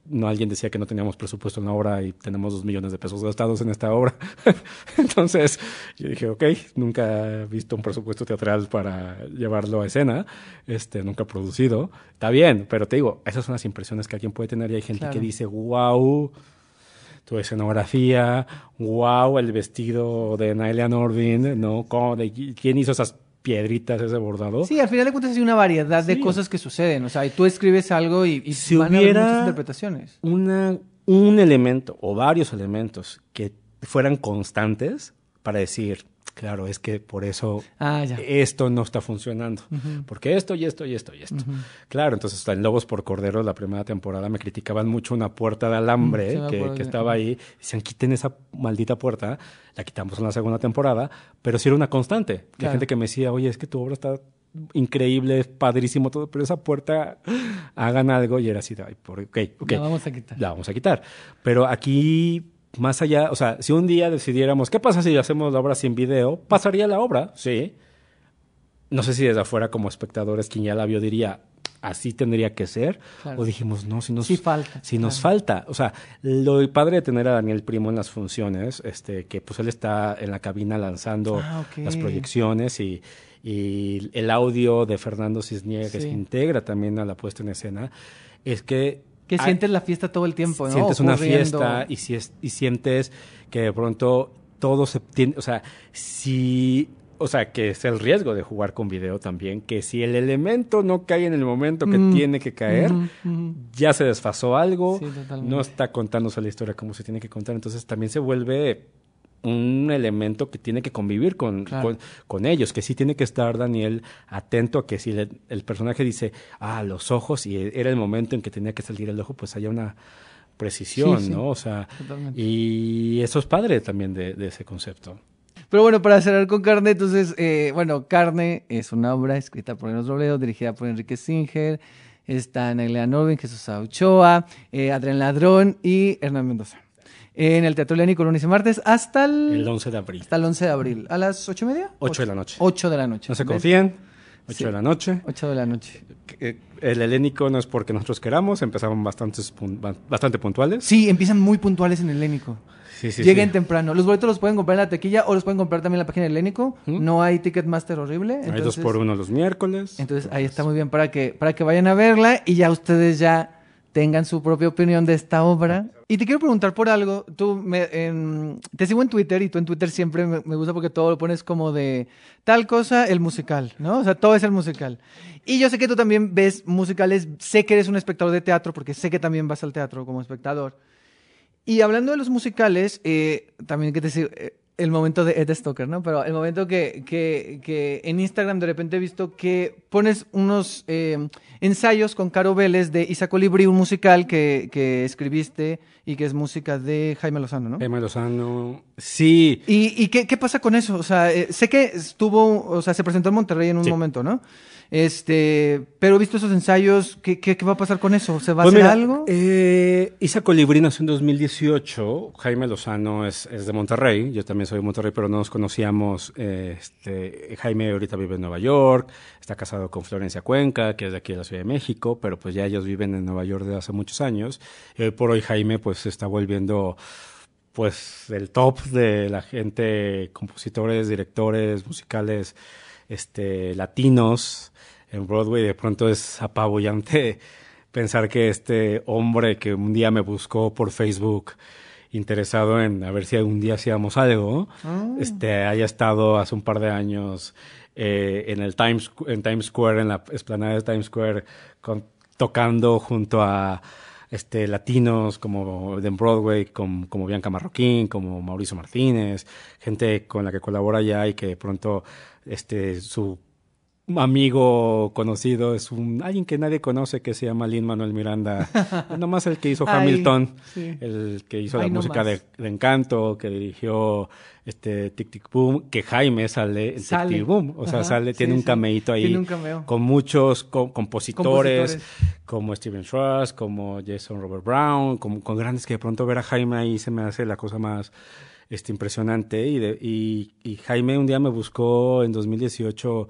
no alguien decía que no teníamos presupuesto en la obra y tenemos dos millones de pesos gastados en esta obra. Entonces yo dije, ok, nunca he visto un presupuesto teatral para llevarlo a escena, este, nunca producido. Está bien, pero te digo, esas son las impresiones que alguien puede tener y hay gente que dice, wow tu escenografía, wow, el vestido de Naila Nordin, ¿no? ¿Cómo, de, ¿Quién hizo esas piedritas, ese bordado? Sí, al final de cuentas hay una variedad de cosas que suceden, o sea, y tú escribes algo y, y si van hubiera a muchas interpretaciones. Una, un elemento o varios elementos que fueran constantes para decir, Claro, es que por eso ah, esto no está funcionando. Porque esto y esto y esto y esto. Claro, entonces en Lobos por Cordero, la primera temporada, me criticaban mucho una puerta de alambre que, estaba ahí. Decían, quiten esa maldita puerta. La quitamos en la segunda temporada, pero sí era una constante. Hay gente que me decía, oye, es que tu obra está increíble, es padrísimo todo, pero esa puerta, hagan algo. Y era así, Ay, por, ok, ok. La vamos a quitar. La vamos a quitar. Pero aquí más allá, o sea, si un día decidiéramos, ¿qué pasa si hacemos la obra sin video? Pasaría la obra, sí. No sé si desde afuera como espectadores quien ya la vio diría, así tendría que ser. O dijimos, no, si nos, falta, si nos falta. O sea, lo padre de tener a Daniel Primo en las funciones, este, que pues él está en la cabina lanzando ah, las proyecciones y, y, el audio de Fernando Cisniega que se integra también a la puesta en escena, es que que sientes la fiesta todo el tiempo, ¿no? Sientes una fiesta y, si y sientes que de pronto todo se tiene, o sea, si o sea, que es el riesgo de jugar con video también, que si el elemento no cae en el momento que mm. tiene que caer, ya se desfasó algo, no está contándose la historia como se tiene que contar, entonces también se vuelve un elemento que tiene que convivir con, con, ellos, que sí tiene que estar Daniel atento a que si el personaje dice, ah, los ojos, y era el momento en que tenía que salir el ojo, pues haya una precisión, ¿no? O sea, y eso es padre también de, ese concepto. Pero bueno, para cerrar con Carne, entonces, eh, bueno, Carne es una obra escrita por Enos Robledo, dirigida por Enrique Singer, está Nelia Norvin, Jesús Auchoa, eh, Adrián Ladrón y Hernán Mendoza en el Teatro Lénico lunes y martes hasta el... El 11 de abril. Hasta el 11 de abril. ¿A las ocho y media? 8 de la noche. 8 de la noche. No se confíen. 8 de la noche. 8 de la noche. Eh, el helénico no es porque nosotros queramos, empezaban bastantes, bastante puntuales. Sí, empiezan muy puntuales en el helénico. Sí, sí, Lleguen temprano. Los boletos los pueden comprar en la taquilla o los pueden comprar también en la página del Helénico. No hay Ticketmaster horrible. Entonces, hay dos por uno los miércoles. Entonces ahí está muy bien para que, para que vayan a verla y ya ustedes ya tengan su propia opinión de esta obra. Y te quiero preguntar por algo. Tú me, te sigo en Twitter y tú en Twitter siempre me, gusta porque todo lo pones como de tal cosa, el musical, ¿no? O sea, todo es el musical. Y yo sé que tú también ves musicales, sé que eres un espectador de teatro porque sé que también vas al teatro como espectador. Y hablando de los musicales, eh, también que te eh, el momento de Ed Stoker, ¿no? Pero el momento que, que, que, en Instagram de repente he visto que pones unos eh, ensayos con Caro Vélez de Isa Colibri, un musical que, que, escribiste y que es música de Jaime Lozano, ¿no? Jaime Lozano, sí. ¿Y, y qué, qué, pasa con eso? O sea, eh, sé que estuvo, o sea, se presentó en Monterrey en un momento, ¿no? Este, pero visto esos ensayos, ¿qué, qué, va a pasar con eso? ¿Se va a pues hacer algo? Eh, Isa Colibrí nació en 2018. Jaime Lozano es, es, de Monterrey. Yo también soy de Monterrey, pero no nos conocíamos. este, Jaime ahorita vive en Nueva York. Está casado con Florencia Cuenca, que es de aquí de la Ciudad de México, pero pues ya ellos viven en Nueva York desde hace muchos años. Y hoy por hoy Jaime pues se está volviendo pues el top de la gente, compositores, directores musicales este, latinos en Broadway, de pronto es apabullante pensar que este hombre que un día me buscó por Facebook interesado en a ver si algún día hacíamos algo, ah. este, haya estado hace un par de años eh, en el Times, en Times Square, en la esplanada de Times Square, tocando junto a este, latinos como de Broadway, como, como Bianca Marroquín, como Mauricio Martínez, gente con la que colabora ya y que de pronto este, su amigo conocido es un alguien que nadie conoce que se llama Lin Manuel Miranda, nomás el que hizo Hamilton, el que hizo la música de, Encanto, que dirigió este Tic Tic Boom, que Jaime sale en Tic Tic Boom, o sea, sale tiene un cameíto ahí con muchos compositores, como Steven Schwartz, como Jason Robert Brown, como, con grandes que de pronto ver a Jaime ahí se me hace la cosa más este, impresionante. Y, de, y, y, Jaime un día me buscó en 2018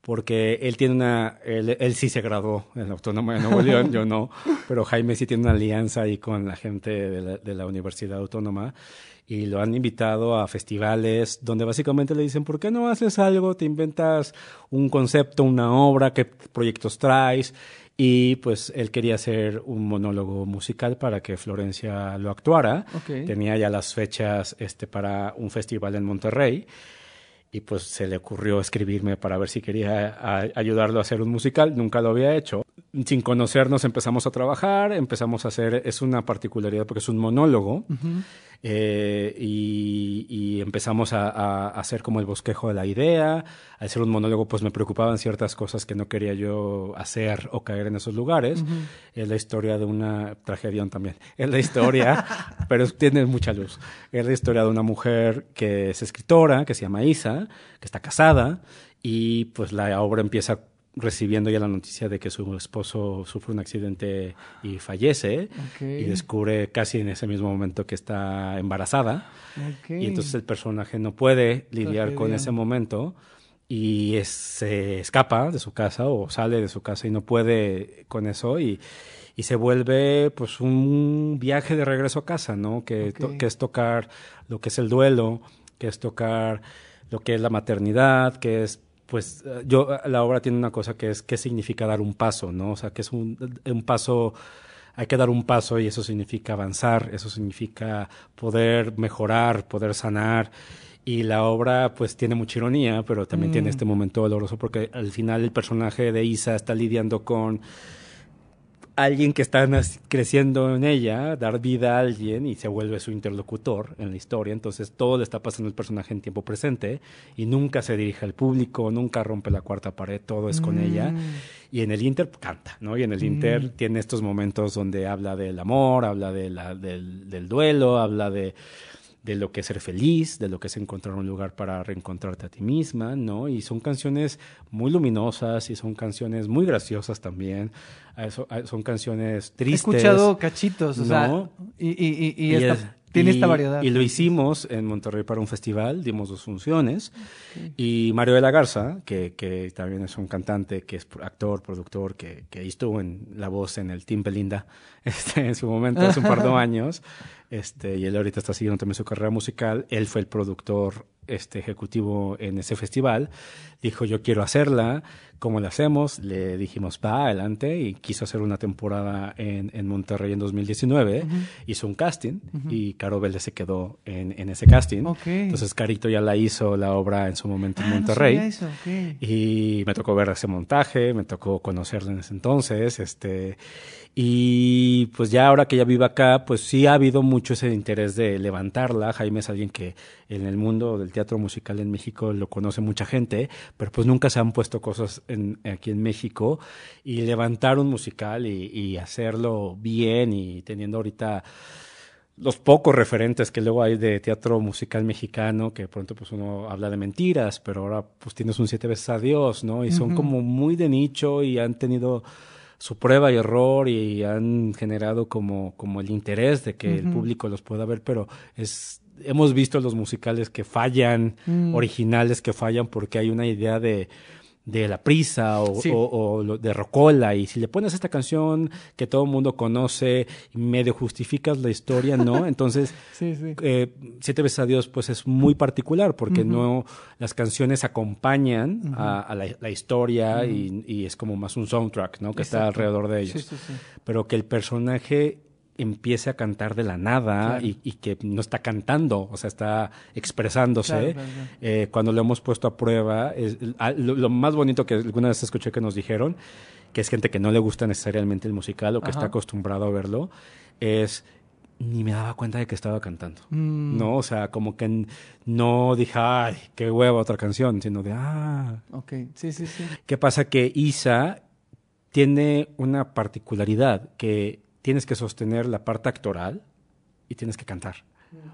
porque él tiene una, él, él, sí se graduó en la Autónoma de Nuevo León, yo no, pero Jaime sí tiene una alianza ahí con la gente de la, de la Universidad Autónoma y lo han invitado a festivales donde básicamente le dicen, ¿por qué no haces algo? Te inventas un concepto, una obra, qué proyectos traes y pues él quería hacer un monólogo musical para que Florencia lo actuara. Tenía ya las fechas este, para un festival en Monterrey y pues se le ocurrió escribirme para ver si quería ayudarlo a hacer un musical. Nunca lo había hecho. Sin conocernos empezamos a trabajar, empezamos a hacer, es una particularidad porque es un monólogo. Eh, y, empezamos a, hacer como el bosquejo de la idea. Al ser un monólogo, pues me preocupaban ciertas cosas que no quería yo hacer o caer en esos lugares. Es la historia de una tragedia también. Es la historia, pero tiene mucha luz. Es la historia de una mujer que es escritora, que se llama Isa, que está casada y pues la obra empieza recibiendo ya la noticia de que su esposo sufre un accidente y fallece y descubre casi en ese mismo momento que está embarazada. Y entonces el personaje no puede lidiar con ese momento y se escapa de su casa o sale de su casa y no puede con eso y, y se vuelve pues un viaje de regreso a casa, ¿no? Que, que es tocar lo que es el duelo, que es tocar lo que es la maternidad, que es pues eh, yo, la obra tiene una cosa que es qué significa dar un paso, ¿no? O sea, que es un, un paso, hay que dar un paso y eso significa avanzar, eso significa poder mejorar, poder sanar. Y la obra pues tiene mucha ironía, pero también tiene mm. este momento doloroso porque al final el personaje de Isa está lidiando con alguien que está creciendo en ella, dar vida a alguien y se vuelve su interlocutor en la historia. Entonces todo le está pasando al personaje en tiempo presente y nunca se dirige al público, nunca rompe la cuarta pared, todo es con ella. Mm. Y en el Inter canta, ¿no? Y en el Inter mm. tiene estos momentos donde habla del amor, habla de la, del duelo, habla de de lo que es ser feliz, de lo que es encontrar un lugar para reencontrarte a ti misma, ¿no? Y son canciones muy luminosas y son canciones muy graciosas también, son canciones tristes. He escuchado cachitos, o sea, y, y, y, esta, tiene esta variedad. Y lo hicimos en Monterrey para un festival, dimos dos funciones, y Mario de la Garza, que, que también es un cantante, que es actor, productor, que, que estuvo en la voz en el Team Belinda este, en su momento, hace un par de años, este, y él ahorita está siguiendo también su carrera musical. Él fue el productor este, ejecutivo en ese festival. Dijo, yo quiero hacerla. ¿Cómo la hacemos? Le dijimos, va, adelante. Y quiso hacer una temporada en, en Monterrey en 2019. Hizo un casting y Caro Vélez se quedó en, en ese casting. Entonces Carito ya la hizo la obra en su momento en ah, Monterrey. Y me tocó ver ese montaje, me tocó conocerla en ese entonces. Este, y pues ya ahora que ya vive acá, pues sí ha habido mucho ese interés de levantarla. Jaime es alguien que en el mundo del teatro musical en México lo conoce mucha gente, pero pues nunca se han puesto cosas en, aquí en México. Y levantar un musical y, y hacerlo bien y teniendo ahorita los pocos referentes que luego hay de teatro musical mexicano, que pronto pues uno habla de mentiras, pero ahora pues tienes un siete veces a Dios, ¿no? Y son como muy de nicho y han tenido su prueba y error y han generado como, como el interés de que el público los pueda ver, pero es hemos visto los musicales que fallan, mm. originales que fallan porque hay una idea de de la prisa o, de Rocola. Y si le pones esta canción que todo el mundo conoce medio justificas la historia, ¿no? Entonces, eh, Siete veces a Dios pues es muy particular porque no las canciones acompañan a, la, historia y, es como más un soundtrack, ¿no? Que está alrededor de ellos. Pero que el personaje empiece a cantar de la nada y, que no está cantando, o sea, está expresándose. Eh, cuando lo hemos puesto a prueba, es, lo, más bonito que alguna vez escuché que nos dijeron, que es gente que no le gusta necesariamente el musical o que está acostumbrado a verlo, es ni me daba cuenta de que estaba cantando. Mm. No, o sea, como que no dije, ay, qué hueva otra canción, sino de, ah. Ok, sí, sí, sí. ¿Qué pasa? Que Isa tiene una particularidad que tienes que sostener la parte actoral y tienes que cantar.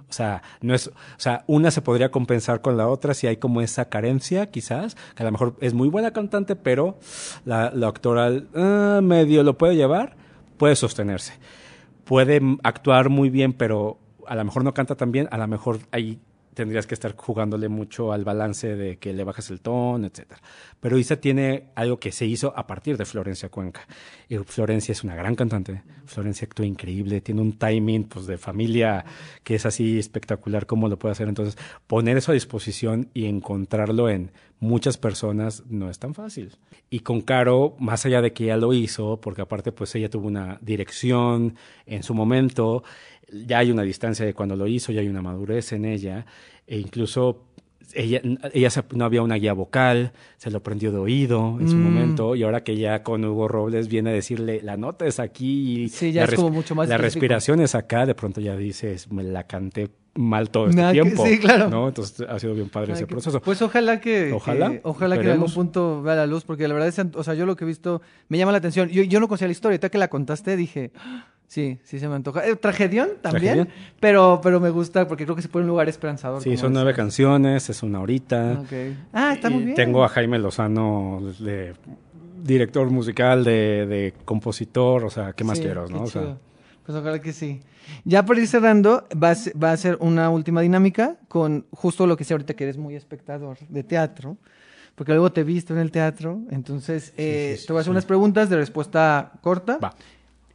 O sea, no es, o sea, una se podría compensar con la otra si hay como esa carencia, quizás, que a lo mejor es muy buena cantante, pero la, actoral ah, medio lo puede llevar, puede sostenerse. Puede actuar muy bien, pero a lo mejor no canta tan bien, a lo mejor hay tendrías que estar jugándole mucho al balance de que le bajas el tono, etcétera. Pero Isa tiene algo que se hizo a partir de Florencia Cuenca. Y Florencia es una gran cantante. Florencia actúa increíble, tiene un timing pues de familia que es así espectacular como lo puede hacer. Entonces, poner eso a disposición y encontrarlo en muchas personas no es tan fácil. Y con Caro, más allá de que ella lo hizo, porque aparte pues ella tuvo una dirección en su momento, ya hay una distancia de cuando lo hizo, ya hay una madurez en ella, e incluso ella, ella no había una guía vocal, se lo prendió de oído en su mm. momento, y ahora que ya con Hugo Robles viene a decirle, la nota es aquí, y sí, ya es como mucho más la respiración es acá, de pronto ya dices, me la canté mal todo este tiempo. sí, claro. ¿no? Entonces ha sido bien padre ese proceso. Pues ojalá que, ojalá, ojalá que en algún punto vea la luz, porque la verdad es, o sea, yo lo que he visto me llama la atención. Yo, yo no conocía la historia, ahorita que la contaste dije, Sí, sí se me antoja. Eh, tragedión también, pero pero me gusta porque creo que se pone un lugar esperanzador. Sí, son nueve canciones, es una horita. Ah, está muy bien. Tengo a Jaime Lozano de director musical, de, de compositor, o sea, ¿qué más quiero, no? Pues ojalá que sí. Ya por ir cerrando, va a, va a ser una última dinámica con justo lo que sé ahorita que eres muy espectador de teatro porque luego te he visto en el teatro. Entonces, eh, te voy a hacer unas preguntas de respuesta corta. Va.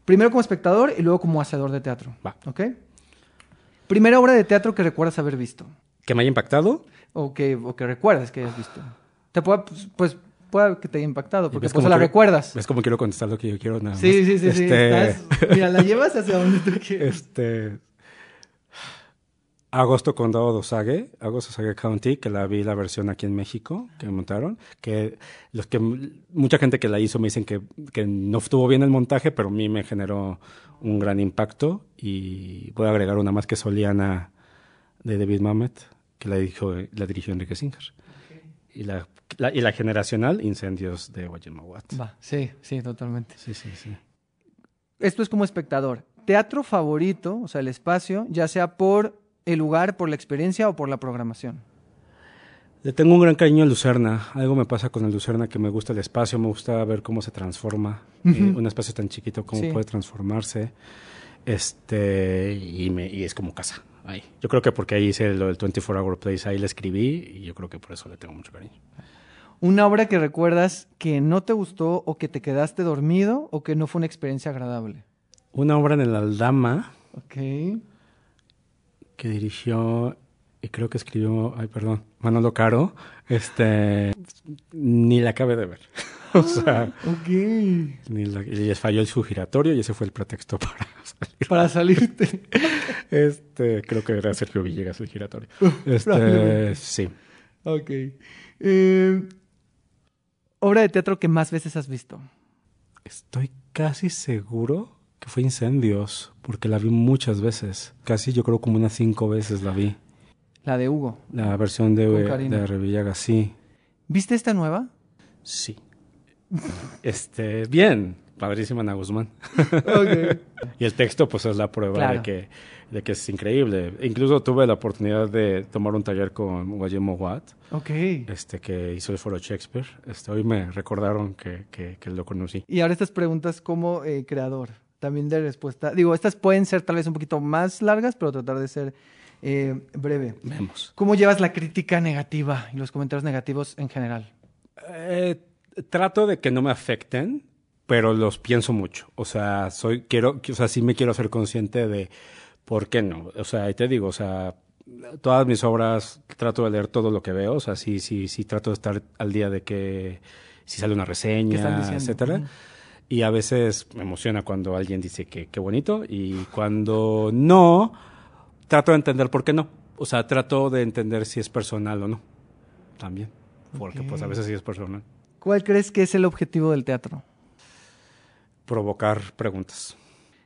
Primero como espectador y luego como hacedor de teatro. Va. ¿Ok? Primera obra de teatro que recuerdas haber visto. ¿Que me haya impactado? O que, o que recuerdas que hayas visto. Te puede, pues, pues puede que te haya impactado, porque pues la recuerdas. Es como quiero contestar lo que yo quiero nada más. Sí, sí, sí. sí. Este, mira, la llevas hacia donde tú quieres. Este... Agosto Condado de Osage, Agosto Osage County, que la vi la versión aquí en México, que montaron, que los que mucha gente que la hizo me dicen que, que no estuvo bien el montaje, pero a mí me generó un gran impacto y voy a agregar una más que Soliana de David Mamet, que la, dijo, la dirigió Enrique Singer. Y la, y la generacional, Incendios de Guayamawat. Va, sí, sí, totalmente. Sí, sí, sí. Esto es como espectador. Teatro favorito, o sea, el espacio, ya sea por el lugar, por la experiencia o por la programación? Le tengo un gran cariño a Lucerna. Algo me pasa con el Lucerna que me gusta el espacio, me gusta ver cómo se transforma. Eh, un espacio tan chiquito, cómo puede transformarse. Este, y, me, y es como casa. Ahí. Yo creo que porque ahí hice lo del 24 Hour Place, ahí le escribí y yo creo que por eso le tengo mucho cariño. ¿Una obra que recuerdas que no te gustó o que te quedaste dormido o que no fue una experiencia agradable? Una obra en el Aldama. Ok que dirigió y creo que escribió, ay, perdón, Manolo Caro, este, ni la acabé de ver. o sea, ok. Ni la, y les falló su giratorio y ese fue el pretexto para salir. Para salirte. este, creo que era Sergio Villegas el giratorio. Este, sí. Ok. Eh, obra de teatro que más veces has visto. Estoy casi seguro que fue Incendios, porque la vi muchas veces. Casi yo creo como unas cinco veces la vi. La de Hugo. La versión de, de Revillaga, sí. ¿Viste esta nueva? Sí. Este, bien, padrísima Ana Guzmán. y el texto, pues es la prueba de, que, de que es increíble. Incluso tuve la oportunidad de tomar un taller con Guillermo Watt, este, que hizo el foro Shakespeare. Este, hoy me recordaron que, que, lo conocí. Y ahora estas preguntas como eh, creador, también de respuesta. Digo, estas pueden ser tal vez un poquito más largas, pero tratar de ser eh, breve. Vemos. ¿Cómo llevas la crítica negativa y los comentarios negativos en general? Eh, trato de que no me afecten, pero los pienso mucho. O sea, soy, quiero, o sea, sí me quiero ser consciente de por qué no. O sea, y te digo, o sea, todas mis obras trato de leer todo lo que veo. O sea, sí, sí, sí trato de estar al día de que si sale una reseña, etcétera. Y a veces me emociona cuando alguien dice que qué bonito y cuando no, trato de entender por qué no. O sea, trato de entender si es personal o no. También. Porque pues a veces sí es personal. ¿Cuál crees que es el objetivo del teatro? Provocar preguntas.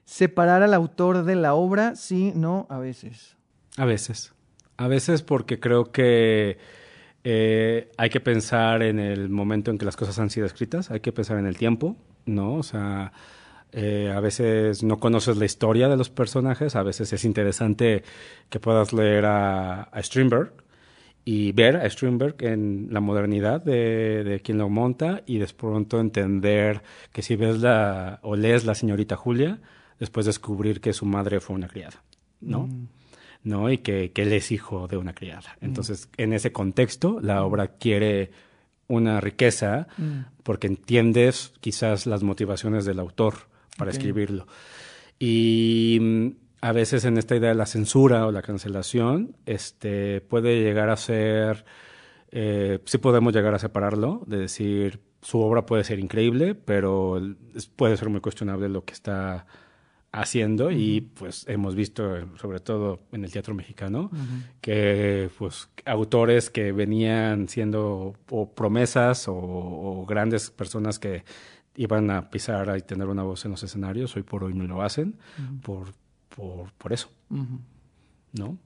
¿Separar al autor de la obra? Sí, no, a veces. A veces. A veces porque creo que eh, hay que pensar en el momento en que las cosas han sido escritas, hay que pensar en el tiempo, ¿no? O sea, eh, a veces no conoces la historia de los personajes, a veces es interesante que puedas leer a, a Strindberg y ver a Strindberg en la modernidad de, de, quien lo monta y de pronto entender que si ves la o lees la señorita Julia, después descubrir que su madre fue una criada, ¿no? Mm. ¿No? Y que, que, él es hijo de una criada. Mm. Entonces, en ese contexto, la obra quiere una riqueza mm. porque entiendes quizás las motivaciones del autor para escribirlo. Y a veces en esta idea de la censura o la cancelación, este, puede llegar a ser, eh, sí podemos llegar a separarlo, de decir, su obra puede ser increíble, pero puede ser muy cuestionable lo que está haciendo y pues hemos visto sobre todo en el teatro mexicano que pues autores que venían siendo o promesas o, grandes personas que iban a pisar y tener una voz en los escenarios hoy por hoy no lo hacen por, por, por eso no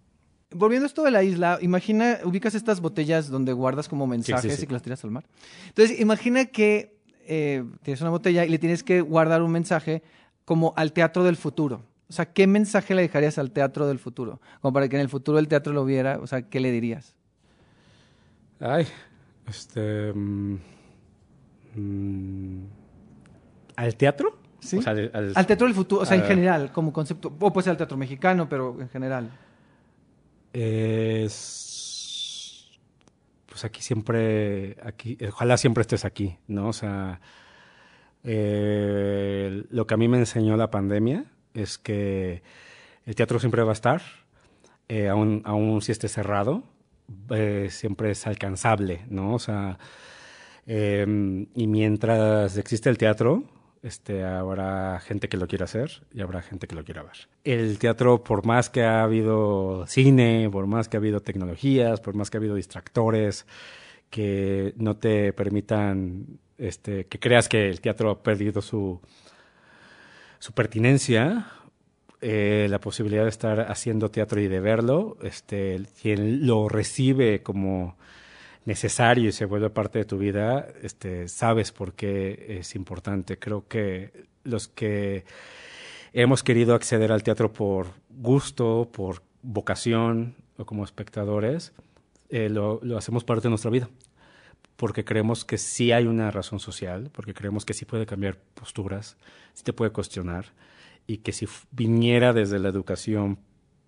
Volviendo a esto de la isla, imagina, ubicas estas botellas donde guardas como mensajes y que las tiras al mar. Entonces, imagina que eh, tienes una botella y le tienes que guardar un mensaje como al teatro del futuro? O sea, ¿qué mensaje le dejarías al teatro del futuro? Como para que en el futuro el teatro lo viera, o sea, ¿qué le dirías? Ay, este... Mm, mm, ¿Al teatro? Sí. al, teatro del futuro, o sea, en general, como concepto. O puede ser al teatro mexicano, pero en general. Es. Pues aquí siempre. aquí Ojalá siempre estés aquí, ¿no? O sea eh, lo que a mí me enseñó la pandemia es que el teatro siempre va a estar, eh, aún, si esté cerrado, eh, siempre es alcanzable, ¿no? O sea, em, y mientras existe el teatro, este, habrá gente que lo quiera hacer y habrá gente que lo quiera ver. El teatro, por más que ha habido cine, por más que ha habido tecnologías, por más que ha habido distractores que no te permitan este, que creas que el teatro ha perdido su, pertinencia, eh, la posibilidad de estar haciendo teatro y de verlo, este, quien lo recibe como necesario y se vuelve parte de tu vida, este, sabes por qué es importante. Creo que los que hemos querido acceder al teatro por gusto, por vocación o como espectadores, eh, lo, lo hacemos parte de nuestra vida porque creemos que sí hay una razón social, porque creemos que sí puede cambiar posturas, sí te puede cuestionar, y que si viniera desde la educación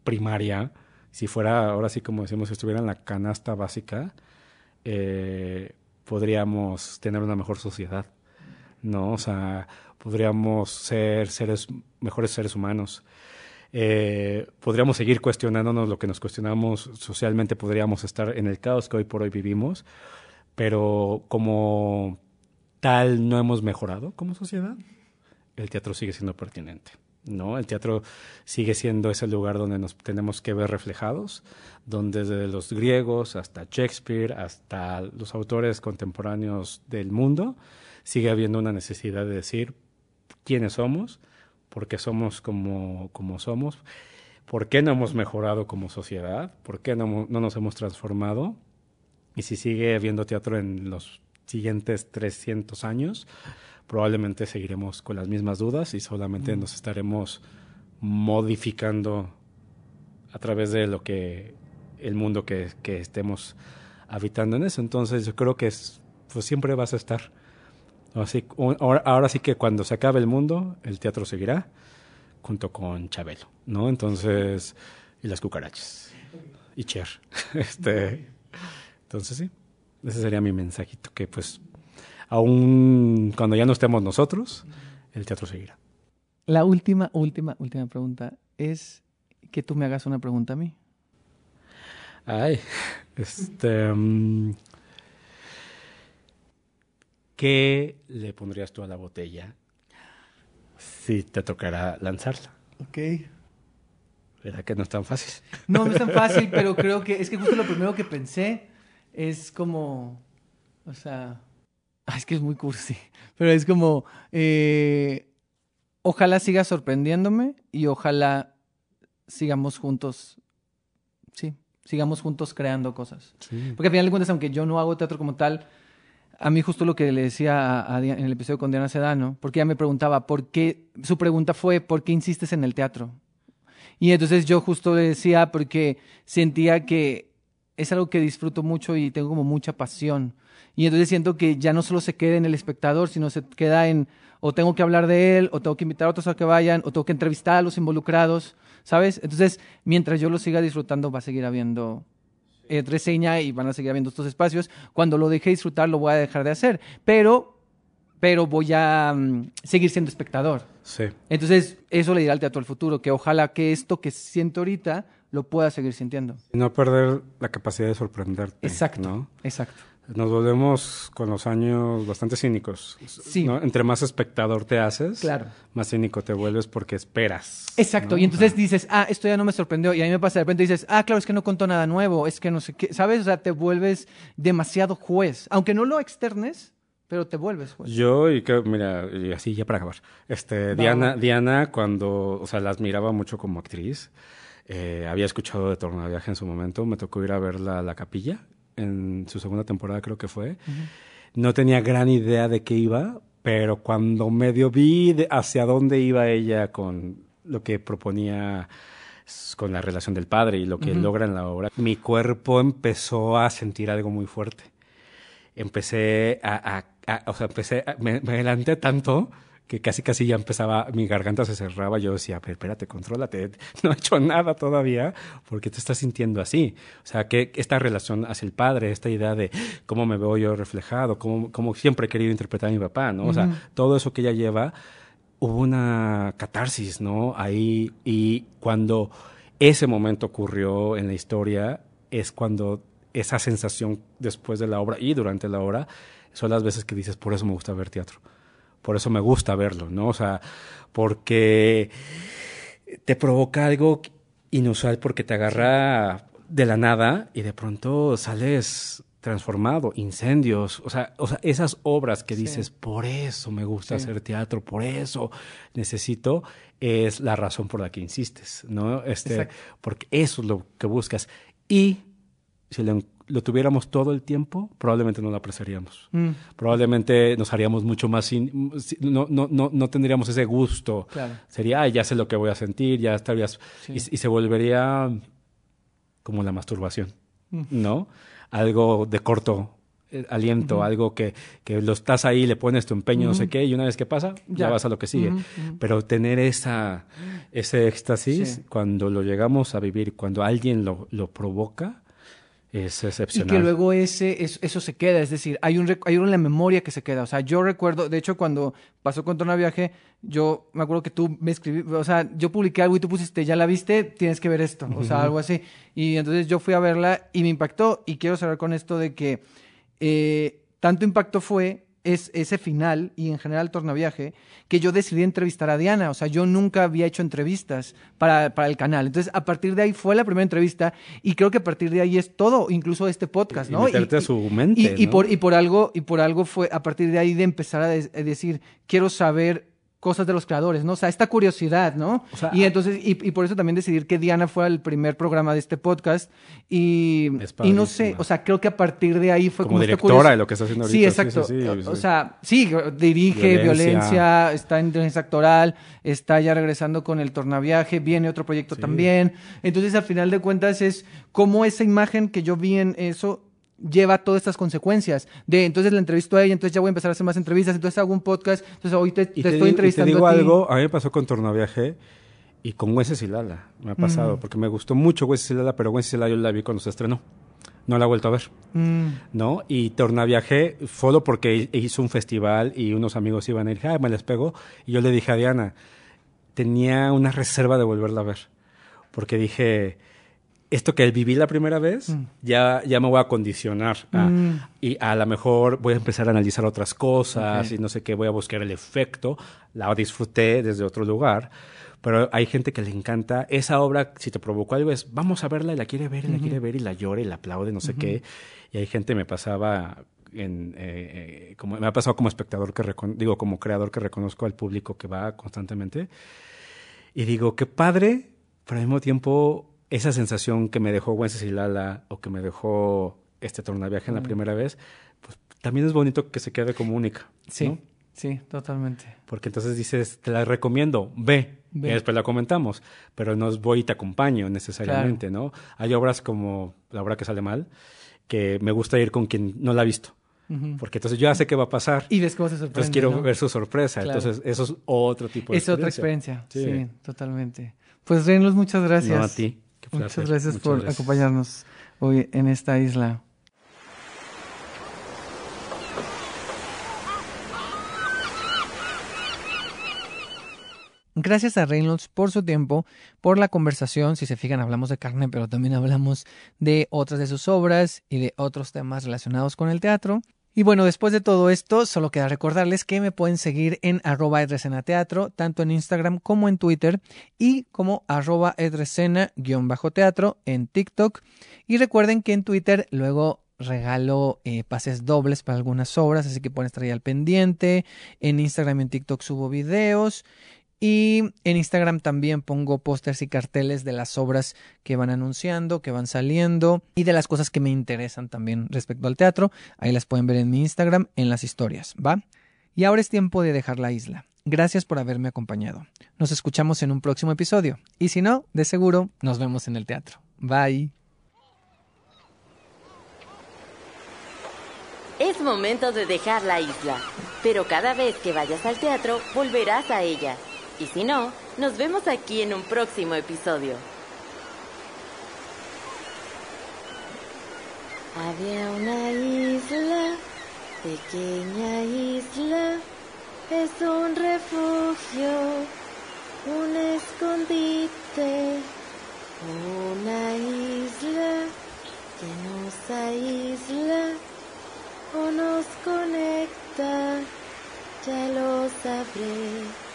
primaria, si fuera, ahora sí como decimos, si estuviera en la canasta básica, eh, podríamos tener una mejor sociedad, ¿no? O sea, podríamos ser seres, mejores seres humanos. Eh, podríamos seguir cuestionándonos lo que nos cuestionamos socialmente, podríamos estar en el caos que hoy por hoy vivimos, pero como tal no hemos mejorado como sociedad, el teatro sigue siendo pertinente. ¿No? El teatro sigue siendo ese lugar donde nos tenemos que ver reflejados, donde desde los griegos hasta Shakespeare, hasta los autores contemporáneos del mundo, sigue habiendo una necesidad de decir quiénes somos, por qué somos como, como somos, por qué no hemos mejorado como sociedad, por qué no, no nos hemos transformado y si sigue habiendo teatro en los siguientes 300 años, probablemente seguiremos con las mismas dudas y solamente nos estaremos modificando a través de lo que el mundo que, que estemos habitando en eso. Entonces yo creo que es, pues siempre vas a estar. Así, ahora, ahora, sí que cuando se acabe el mundo, el teatro seguirá junto con Chabelo, ¿no? Entonces, y las cucarachas. Y Cher. Este, entonces sí, ese sería mi mensajito, que pues aún cuando ya no estemos nosotros, el teatro seguirá. La última, última, última pregunta es que tú me hagas una pregunta a mí. Ay, este... Um, ¿Qué le pondrías tú a la botella si te tocara lanzarla? Ok. ¿Verdad que no es tan fácil? No, no es tan fácil, pero creo que es que justo lo primero que pensé es como, o sea, es que es muy cursi, pero es como, eh, ojalá siga sorprendiéndome y ojalá sigamos juntos, sí, sigamos juntos creando cosas. Porque al final de cuentas, aunque yo no hago teatro como tal, a mí justo lo que le decía en el episodio con Diana Sedano, porque ella me preguntaba, ¿por qué? Su pregunta fue, ¿por qué insistes en el teatro? Y entonces yo justo le decía, porque sentía que es algo que disfruto mucho y tengo como mucha pasión. Y entonces siento que ya no solo se queda en el espectador, sino se queda en, o tengo que hablar de él, o tengo que invitar a otros a que vayan, o tengo que entrevistar a los involucrados, ¿sabes? Entonces, mientras yo lo siga disfrutando, va a seguir habiendo eh, reseña y van a seguir habiendo estos espacios. Cuando lo deje disfrutar, lo voy a dejar de hacer. Pero, pero voy a mm, seguir siendo espectador. Sí. Entonces, eso le dirá al teatro del futuro, que ojalá que esto que siento ahorita lo pueda seguir sintiendo. Y no perder la capacidad de sorprenderte. Exacto. ¿no? Exacto. Nos volvemos con los años bastante cínicos. Sí. Entre más espectador te haces, claro. más cínico te vuelves porque esperas. Exacto. Y entonces dices, ah, esto ya no me sorprendió. Y a mí me pasa de repente dices, ah, claro, es que no contó nada nuevo. Es que no sé qué. ¿Sabes? O sea, te vuelves demasiado juez. Aunque no lo externes, pero te vuelves juez. Yo, y que, mira, y así ya para acabar. Este, Diana, Diana, cuando, o sea, la admiraba mucho como actriz. Eh, había escuchado de Tornaviaje en su momento. Me tocó ir a verla a la capilla en su segunda temporada creo que fue. No tenía gran idea de qué iba, pero cuando medio vi hacia dónde iba ella con lo que proponía con la relación del padre y lo que logra en la obra, mi cuerpo empezó a sentir algo muy fuerte. Empecé a, o sea, empecé, me, me adelanté tanto que casi casi ya empezaba, mi garganta se cerraba, yo decía, pero espérate, contrólate, no he hecho nada todavía, porque te estás sintiendo así. O sea, que esta relación hacia el padre, esta idea de cómo me veo yo reflejado, cómo, cómo siempre he querido interpretar a mi papá, ¿no? O sea, todo eso que ella lleva, hubo una catarsis, ¿no? Ahí, y cuando ese momento ocurrió en la historia, es cuando esa sensación después de la obra y durante la obra, son las veces que dices, por eso me gusta ver teatro por eso me gusta verlo, ¿no? O sea, porque te provoca algo inusual porque te agarra de la nada y de pronto sales transformado, incendios, o sea, o sea esas obras que dices, por eso me gusta hacer teatro, por eso necesito, es la razón por la que insistes, ¿no? Este, porque eso es lo que buscas. Y si lo lo tuviéramos todo el tiempo, probablemente no lo apreciaríamos. Mm. Probablemente nos haríamos mucho más sin, no, no, no, no tendríamos ese gusto. Sería, ya sé lo que voy a sentir, ya estarías. Y, se volvería como la masturbación, mm. ¿no? Algo de corto eh, aliento, algo que, que, lo estás ahí, le pones tu empeño, no sé qué, y una vez que pasa, ya, vas a lo que sigue. Pero tener esa, ese éxtasis, cuando lo llegamos a vivir, cuando alguien lo, lo provoca, es excepcional. Y que luego ese, eso, se queda, es decir, hay, un, hay una memoria que se queda. O sea, yo recuerdo, de hecho, cuando pasó con Torna Viaje, yo me acuerdo que tú me escribí, o sea, yo publiqué algo y tú pusiste, ya la viste, tienes que ver esto, o sea, algo así. Y entonces yo fui a verla y me impactó. Y quiero cerrar con esto de que eh, tanto impacto fue es ese final y en general Tornaviaje que yo decidí entrevistar a Diana. O sea, yo nunca había hecho entrevistas para, para, el canal. Entonces, a partir de ahí fue la primera entrevista y creo que a partir de ahí es todo, incluso este podcast, ¿no? Y, a su mente, y, por, y, por algo, y por algo fue a partir de ahí de empezar a, decir, quiero saber cosas de los creadores, ¿no? O sea, esta curiosidad, ¿no? y entonces, y, por eso también decidir que Diana fuera el primer programa de este podcast. Y, y no sé, o sea, creo que a partir de ahí fue como. Como directora de lo que está haciendo ahorita. Sí, exacto. o sea, sí, dirige violencia. está en inteligencia actoral, está ya regresando con el tornaviaje, viene otro proyecto también. Entonces, al final de cuentas, es como esa imagen que yo vi en eso lleva todas estas consecuencias. De entonces la entrevisto a ella, entonces ya voy a empezar a hacer más entrevistas, entonces hago un podcast, entonces hoy te, estoy entrevistando. Y te digo algo, a mí me pasó con Tornaviaje y con Lala me ha pasado, mm. porque me gustó mucho Lala pero Lala yo la vi cuando se estrenó. No la he vuelto a ver. Mm. ¿No? Y Tornaviaje, solo porque hizo un festival y unos amigos iban a ir, me les pego. Y yo le dije a Diana, tenía una reserva de volverla a ver. Porque dije, esto que viví la primera vez, mm. ya, ya me voy a condicionar. Mm. Y a lo mejor voy a empezar a analizar otras cosas y no sé qué, voy a buscar el efecto. La disfruté desde otro lugar. Pero hay gente que le encanta esa obra, si te provocó algo, es vamos a verla y la quiere ver y la quiere ver y la llora y la aplaude, no sé qué. Y hay gente, me pasaba en, eh, eh, como me ha pasado como espectador que digo como creador que reconozco al público que va constantemente y digo qué padre pero al mismo tiempo esa sensación que me dejó Lala o que me dejó este tornaviaje en la mm. primera vez, pues también es bonito que se quede como única. Sí, sí, totalmente. Porque entonces dices, te la recomiendo, ve, y después la comentamos, pero no voy y te acompaño necesariamente, ¿no? Hay obras como La obra que sale mal, que me gusta ir con quien no la ha visto. Porque entonces yo ya sé qué va a pasar. Y ves cómo se sorprende. Entonces quiero ver su sorpresa. Entonces eso es otro tipo de Es otra experiencia. Sí. totalmente. Pues Reynolds, muchas gracias. No, a ti. Muchas gracias por acompañarnos hoy en esta isla. Gracias a Reynolds por su tiempo, por la conversación. Si se fijan, hablamos de carne, pero también hablamos de otras de sus obras y de otros temas relacionados con el teatro. Y bueno, después de todo esto, solo queda recordarles que me pueden seguir en arroba edresenateatro, tanto en Instagram como en Twitter, y como arroba edresena-teatro en TikTok. Y recuerden que en Twitter luego regalo eh, pases dobles para algunas obras, así que pueden estar ahí al pendiente. En Instagram y en TikTok subo videos. Y en Instagram también pongo pósters y carteles de las obras que van anunciando, que van saliendo y de las cosas que me interesan también respecto al teatro. Ahí las pueden ver en mi Instagram en las historias, ¿va? Y ahora es tiempo de dejar la isla. Gracias por haberme acompañado. Nos escuchamos en un próximo episodio. Y si no, de seguro, nos vemos en el teatro. Bye. Es momento de dejar la isla, pero cada vez que vayas al teatro volverás a ella. Y si no, nos vemos aquí en un próximo episodio. Había una isla, pequeña isla, es un refugio, un escondite, una isla que nos aísla o nos conecta, ya lo sabré.